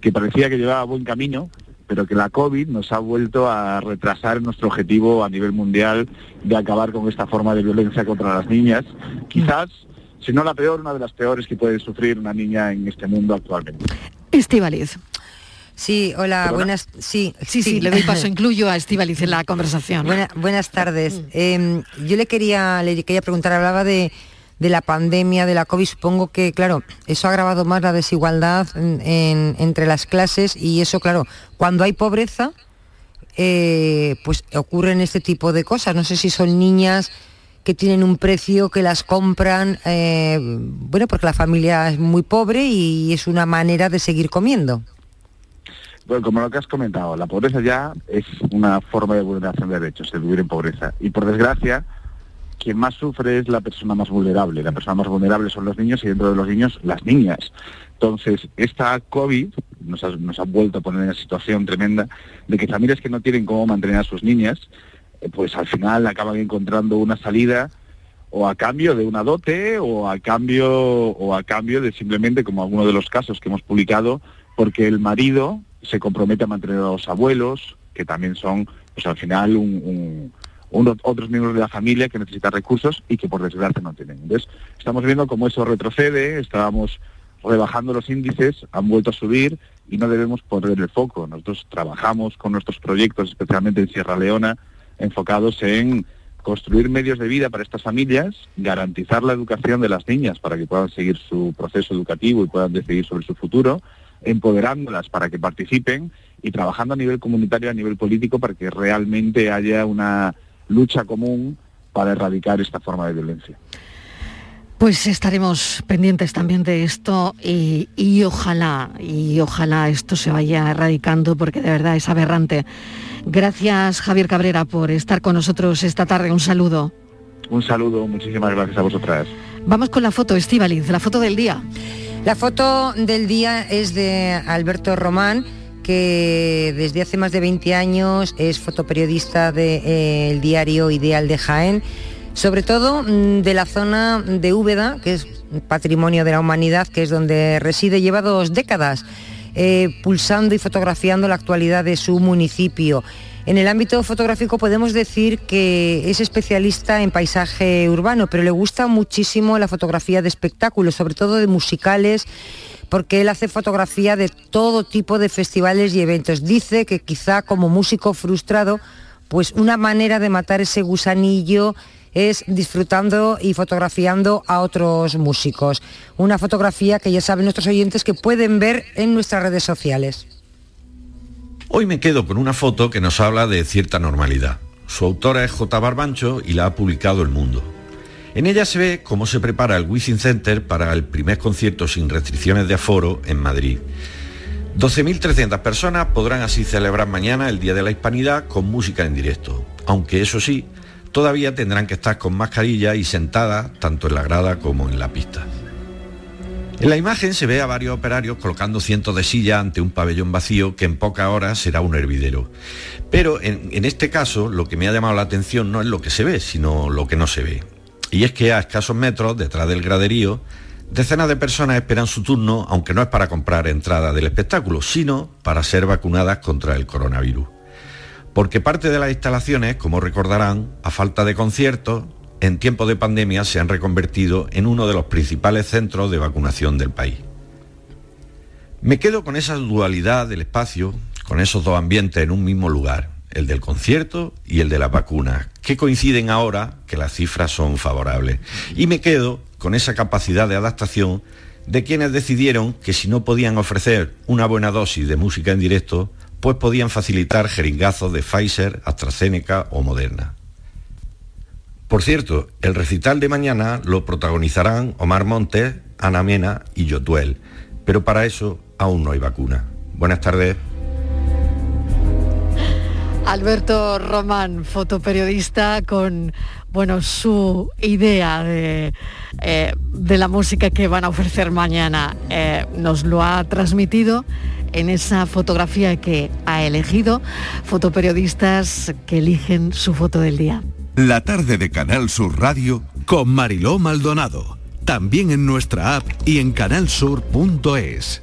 que parecía que llevaba buen camino, pero que la COVID nos ha vuelto a retrasar nuestro objetivo a nivel mundial de acabar con esta forma de violencia contra las niñas. Quizás, si no la peor, una de las peores que puede sufrir una niña en este mundo actualmente. Estivaliz. Sí, hola, buenas. Sí, sí, sí, le doy paso, [LAUGHS] incluyo a Estivaliz en la conversación. buenas tardes. Em, yo le quería, le quería preguntar, hablaba de, la pandemia, de la COVID, supongo que, claro, eso ha agravado más la desigualdad entre las clases y eso, claro, cuando hay pobreza, eh, pues ocurren este tipo de cosas. No sé si son niñas que tienen un precio que las compran, eh, bueno, porque la familia es muy pobre y es una manera de seguir comiendo. Bueno, como lo que has comentado, la pobreza ya es una forma de vulneración de derechos, el vivir en pobreza. Y por desgracia, quien más sufre es la persona más vulnerable. La persona más vulnerable son los niños y dentro de los niños las niñas. Entonces, esta COVID nos ha, vuelto a poner en una situación tremenda de que familias que no tienen cómo mantener a sus niñas, eh, pues al final acaban encontrando una salida o a cambio de una dote o a cambio o a cambio de simplemente como algunos de los casos que hemos publicado porque el marido se compromete a mantener a los abuelos que también son pues al final otros miembros de la familia que necesitan recursos y que por desgracia no tienen. Entonces, estamos viendo cómo eso retrocede, estábamos rebajando los índices, han vuelto a subir y no debemos poner el foco. Nosotros trabajamos con nuestros proyectos, especialmente en Sierra Leona, enfocados en construir medios de vida para estas familias, garantizar la educación de las niñas para que puedan seguir su proceso educativo y puedan decidir sobre su futuro, empoderándolas para que participen y trabajando a nivel comunitario, a nivel político, para que realmente haya una lucha común para erradicar esta forma de violencia. Pues estaremos pendientes también de esto y, ojalá, y ojalá esto se vaya erradicando porque de verdad es aberrante. Gracias Javier Cabrera por estar con nosotros esta tarde. Un saludo. Un saludo, muchísimas gracias a vosotras. Vamos con la foto, Estíbaliz, la foto del día. La foto del día es de Alberto Román que desde hace más de 20 años es fotoperiodista del eh, diario Ideal de Jaén sobre todo mm, de la zona de Úbeda, que es patrimonio de la humanidad, que es donde reside, lleva dos décadas eh, pulsando y fotografiando la actualidad de su municipio. En el ámbito fotográfico podemos decir que es especialista en paisaje urbano, pero le gusta muchísimo la fotografía de espectáculos, sobre todo de musicales, porque él hace fotografía de todo tipo de festivales y eventos. Dice que quizá como músico frustrado, pues una manera de matar ese gusanillo es disfrutando y fotografiando a otros músicos. Una fotografía que ya saben nuestros oyentes que pueden ver en nuestras redes sociales. Hoy me quedo con una foto que nos habla de cierta normalidad. Su autora es J. Barbancho y la ha publicado El Mundo. En ella se ve cómo se prepara el Wizzing Center para el primer concierto sin restricciones de aforo en Madrid. 12.300 personas podrán así celebrar mañana el Día de la Hispanidad con música en directo, aunque eso sí, todavía tendrán que estar con mascarilla y sentadas tanto en la grada como en la pista. En la imagen se ve a varios operarios colocando cientos de sillas ante un pabellón vacío que en pocas horas será un hervidero. Pero en, este caso lo que me ha llamado la atención no es lo que se ve, sino lo que no se ve. Y es que a escasos metros, detrás del graderío, decenas de personas esperan su turno, aunque no es para comprar entrada del espectáculo, sino para ser vacunadas contra el coronavirus porque parte de las instalaciones, como recordarán, a falta de conciertos, en tiempo de pandemia se han reconvertido en uno de los principales centros de vacunación del país. Me quedo con esa dualidad del espacio, con esos dos ambientes en un mismo lugar, el del concierto y el de las vacunas, que coinciden ahora que las cifras son favorables. Y me quedo con esa capacidad de adaptación de quienes decidieron que si no podían ofrecer una buena dosis de música en directo, pues podían facilitar jeringazos de Pfizer, AstraZeneca o Moderna. Por cierto, el recital de mañana lo protagonizarán Omar Montes, Ana Mena y Yotuel, pero para eso aún no hay vacuna. Buenas tardes. Alberto Román, fotoperiodista con bueno, su idea de, eh, la música que van a ofrecer mañana. Eh, nos lo ha transmitido en esa fotografía que ha elegido, fotoperiodistas que eligen su foto del día. La tarde de Canal Sur Radio con Mariló Maldonado, también en nuestra app y en canalsur.es.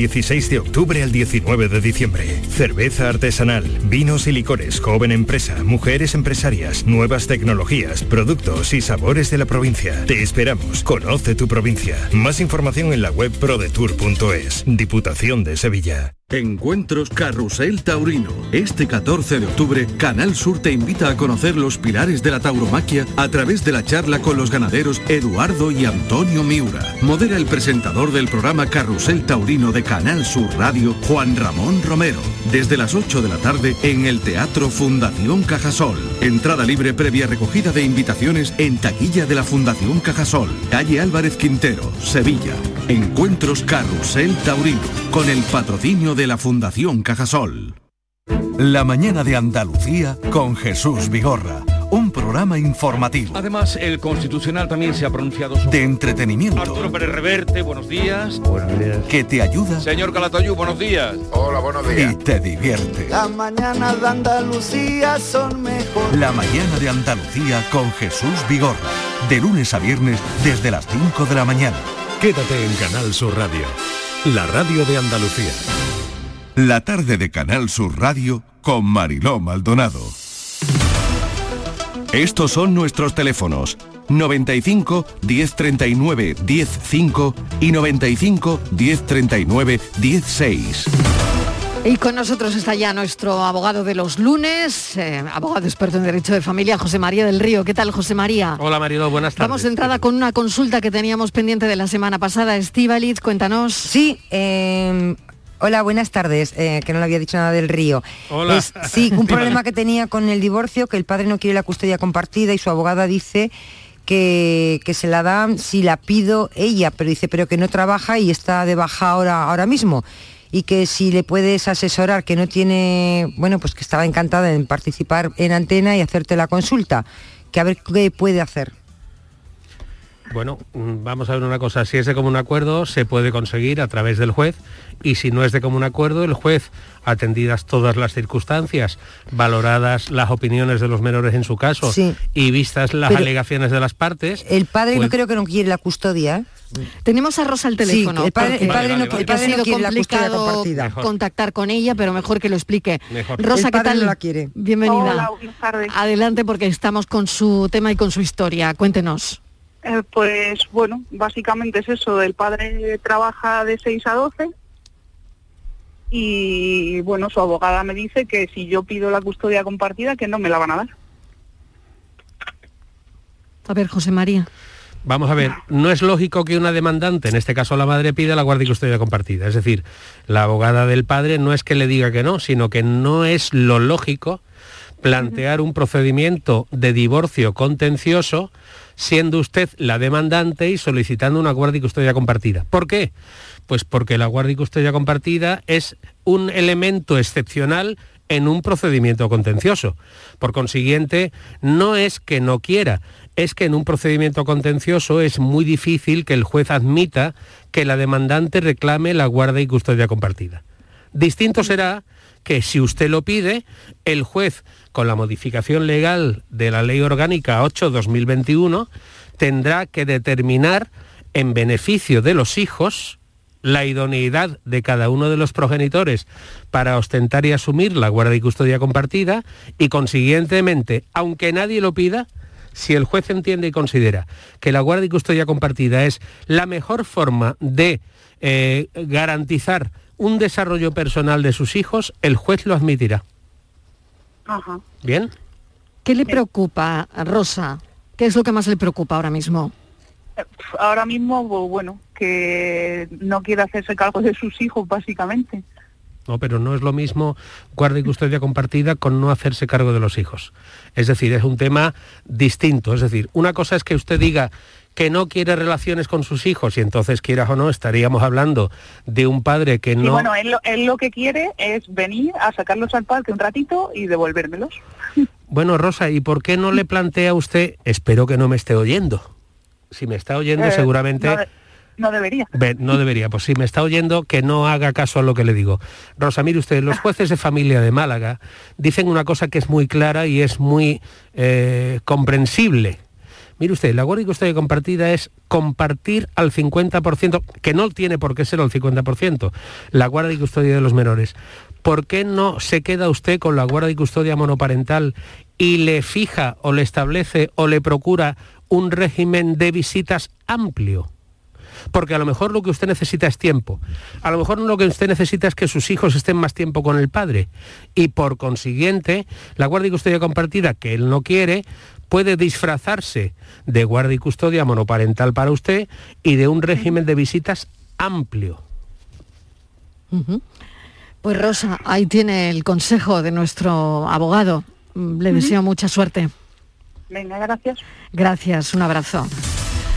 16 de octubre al 19 de diciembre. Cerveza artesanal, vinos y licores, joven empresa, mujeres empresarias, nuevas tecnologías, productos y sabores de la provincia. Te esperamos. Conoce tu provincia. Más información en la web prodetour.es. Diputación de Sevilla. Encuentros Carrusel Taurino. Este 14 de octubre, Canal Sur te invita a conocer los pilares de la tauromaquia a través de la charla con los ganaderos Eduardo y Antonio Miura. Modera el presentador del programa Carrusel Taurino de Canal Sur Radio, Juan Ramón Romero. Desde las 8 de la tarde en el Teatro Fundación Cajasol. Entrada libre previa recogida de invitaciones en taquilla de la Fundación Cajasol. Calle Álvarez Quintero, Sevilla. Encuentros Carrusel Taurino. Con el patrocinio de la Fundación Cajasol. La mañana de Andalucía con Jesús Vigorra. Un programa informativo. Además, el Constitucional también se ha pronunciado sobre... De entretenimiento. Arturo Pérez Reverte, buenos días. Buenos días. Que te ayuda. Señor Calatayú, buenos días. Hola, buenos Y te divierte. Las mañanas de Andalucía son mejor. La mañana de Andalucía con Jesús Vigorra. De lunes a viernes desde las 5 de la mañana. Quédate en Canal Sur Radio, la radio de Andalucía. La tarde de Canal Sur Radio con Mariló Maldonado. Estos son nuestros teléfonos 95 1039 105 y 95 1039 16. Y con nosotros está ya nuestro abogado de los lunes, eh, abogado experto en Derecho de Familia, José María del Río. ¿Qué tal, José María? Hola, Marilo, buenas tardes. Vamos de entrada con una consulta que teníamos pendiente de la semana pasada. Estíbaliz, cuéntanos. Sí, eh, Hola, buenas tardes, eh, que no le había dicho nada del río. Hola. Es- sí, un [LAUGHS] problema que tenía con el divorcio, que el padre no quiere la custodia compartida y su abogada dice que, que se la da si la pido ella, pero dice, pero que no trabaja y está de baja ahora, ahora mismo. Y que si le puedes asesorar, que no tiene, bueno, pues que estaba encantada en participar en antena y hacerte la consulta, que a ver qué puede hacer. Bueno, mm, vamos a ver una cosa. Si es de común acuerdo, se puede conseguir a través del juez y si no es de común acuerdo, el juez, atendidas todas las circunstancias, valoradas las opiniones de los menores en su caso Sí. y vistas las Pero- alegaciones de las partes, El padre no pues- creo que no quiere la custodia. ¿eh? Tenemos a Rosa al teléfono. Sí, el padre- el no- el porque padre ha sido quiere la custodia complicado. Mejor. contactar con ella, pero mejor que lo explique. Mejor. Rosa, El ¿qué tal? no la quiere. Bienvenida. Hola, buenas tardes. Adelante porque estamos con su tema y con su historia. Cuéntenos. Eh, pues bueno, básicamente es eso, el padre trabaja de 6 a 12 y bueno, su abogada me dice que si yo pido la custodia compartida que no me la van a dar. A ver, José María. Vamos a ver, no es lógico que una demandante, en este caso la madre, pida la guardia y custodia compartida. Es decir, la abogada del padre no es que le diga que no, sino que no es lo lógico plantear un procedimiento de divorcio contencioso siendo usted la demandante y solicitando una guardia y custodia compartida. ¿Por qué? Pues porque la guardia y custodia compartida es un elemento excepcional en un procedimiento contencioso. Por consiguiente, no es que no quiera, es que en un procedimiento contencioso es muy difícil que el juez admita que la demandante reclame la guardia y custodia compartida. Distinto será que si usted lo pide, el juez, con la modificación legal de la Ley Orgánica 8-2021, tendrá que determinar en beneficio de los hijos la idoneidad de cada uno de los progenitores para ostentar y asumir la guardia y custodia compartida y consiguientemente, aunque nadie lo pida, si el juez entiende y considera que la guardia y custodia compartida es la mejor forma de eh, garantizar un desarrollo personal de sus hijos, el juez lo admitirá. Ajá. ¿Bien? ¿Qué le preocupa, Rosa? ¿Qué es lo que más le preocupa ahora mismo? Ahora mismo, pues, bueno, que no quiere hacerse cargo de sus hijos, básicamente. No, pero no es lo mismo guardia y custodia compartida con no hacerse cargo de los hijos. Es decir, es un tema distinto. Es decir, una cosa es que usted diga que no quiere relaciones con sus hijos y entonces quieras o no estaríamos hablando de un padre que no... Y bueno, él, lo- él lo que quiere es venir a sacarlos al parque un ratito y devolvérmelos. [LAUGHS] Bueno, Rosa, ¿y por qué no le plantea usted, espero que no me esté oyendo? Si me está oyendo, Eh, seguramente... No, de- no debería. Ve, no debería, pues si me está oyendo, que no haga caso a lo que le digo. Rosa, mire usted, los [LAUGHS] jueces de familia de Málaga dicen una cosa que es muy clara y es muy eh, comprensible. Mire usted, la guardia y custodia compartida es compartir al 50%, que no tiene por qué ser al 50%, la guardia y custodia de los menores. ¿Por qué no se queda usted con la guardia y custodia monoparental y le fija o le establece o le procura un régimen de visitas amplio? porque a lo mejor lo que usted necesita es tiempo. A lo mejor lo que usted necesita es que sus hijos estén más tiempo con el padre. Y por consiguiente, la guardia y custodia compartida, que él no quiere, puede disfrazarse de guardia y custodia monoparental para usted y de un régimen de visitas amplio. Pues Rosa, ahí tiene el consejo de nuestro abogado. Mm, Le deseo mucha suerte. Venga, gracias. Gracias, un abrazo.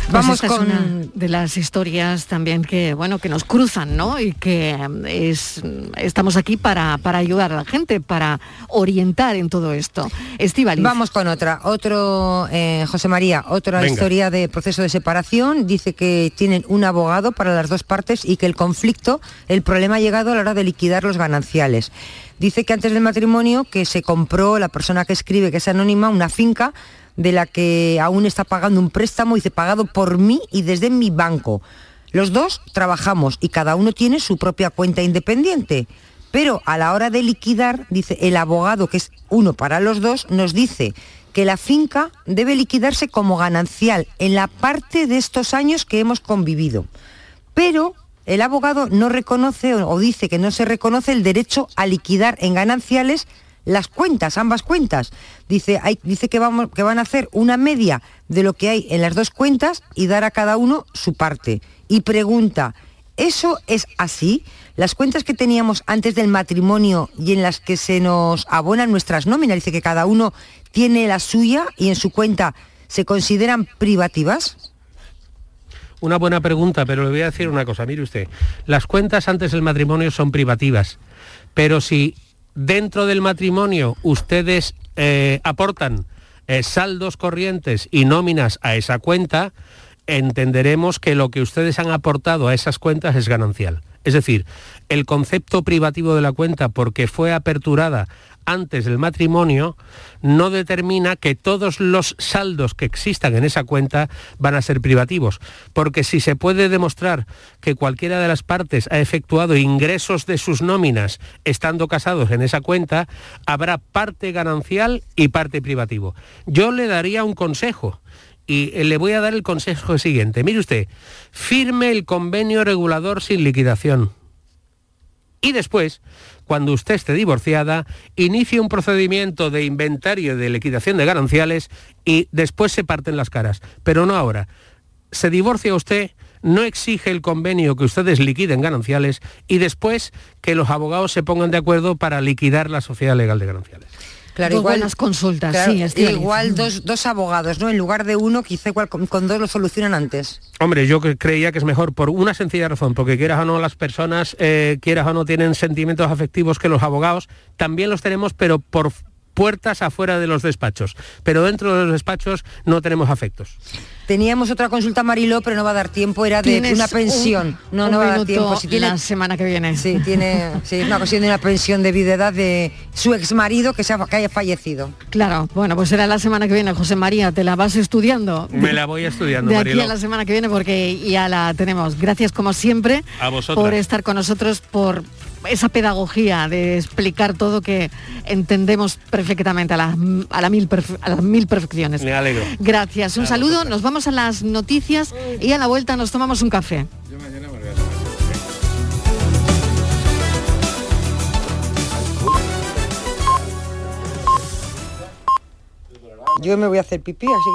Pues Vamos esta con- una de las historias también que bueno que nos cruzan, ¿no? Y que mm, es estamos aquí para, para ayudar a la gente, para orientar en todo esto. Estivaliz. Vamos con otra, otro, eh, José María, otra Venga. historia de proceso de separación. Dice que tienen un abogado para las dos partes y que el conflicto, el problema ha llegado a la hora de liquidar los gananciales. Dice que antes del matrimonio que se compró la persona que escribe, que es anónima, una finca de la que aún está pagando un préstamo, dice, pagado por mí y desde mi banco. Los dos trabajamos y cada uno tiene su propia cuenta independiente. Pero a la hora de liquidar, dice el abogado, que es uno para los dos, nos dice que la finca debe liquidarse como ganancial en la parte de estos años que hemos convivido. Pero el abogado no reconoce o dice que no se reconoce el derecho a liquidar en gananciales las cuentas, ambas cuentas. Dice, dice que, vamos, que van a hacer una media de lo que hay en las dos cuentas y dar a cada uno su parte. Y pregunta, ¿eso es así? Las cuentas que teníamos antes del matrimonio y en las que se nos abonan nuestras nóminas, dice que cada uno tiene la suya y en su cuenta se consideran privativas. Una buena pregunta, pero le voy a decir una cosa. Mire usted, las cuentas antes del matrimonio son privativas, pero si dentro del matrimonio ustedes eh, aportan eh, saldos corrientes y nóminas a esa cuenta, entenderemos que lo que ustedes han aportado a esas cuentas es ganancial. Es decir, el concepto privativo de la cuenta, porque fue aperturada antes del matrimonio, no determina que todos los saldos que existan en esa cuenta van a ser privativos. Porque si se puede demostrar que cualquiera de las partes ha efectuado ingresos de sus nóminas estando casados en esa cuenta, habrá parte ganancial y parte privativo. Yo le daría un consejo. Y eh, le voy a dar el consejo siguiente. Mire usted, firme el convenio regulador sin liquidación. Y después, cuando usted esté divorciada, inicie un procedimiento de inventario de liquidación de gananciales y después se parten las caras. Pero no ahora. Se divorcia usted, no exige el convenio que ustedes liquiden gananciales y después que los abogados se pongan de acuerdo para liquidar la sociedad legal de gananciales. Dos buenas consultas, claro, sí, Estíbaliz. igual dos, dos abogados, ¿no? En lugar de uno, quizá igual con, con dos lo solucionan antes. Hombre, yo cre- creía que es mejor por una sencilla razón, porque quieras o no las personas, eh, quieras o no tienen sentimientos afectivos que los abogados, también los tenemos, pero por puertas afuera de los despachos. Pero dentro de los despachos no tenemos afectos. Teníamos otra consulta Mariló, pero no va a dar tiempo, era de una pensión. un- no, un no va a dar tiempo. Si tiene, la semana que viene. Sí, tiene sí, es una cuestión de una pensión de viudedad de su ex marido que, se ha, que haya fallecido. Claro, bueno, pues será la semana que viene, José María, te la vas estudiando. Me la voy estudiando, de aquí a la semana que viene porque ya la tenemos. Gracias como siempre A vosotras. por estar con nosotros, por esa pedagogía de explicar todo que entendemos perfectamente a las, a la mil, perfe- a las mil perfecciones. Me alegro. Gracias, un saludo, nos vamos a las noticias y a la vuelta nos tomamos un café. Yo me voy a hacer pipí, así que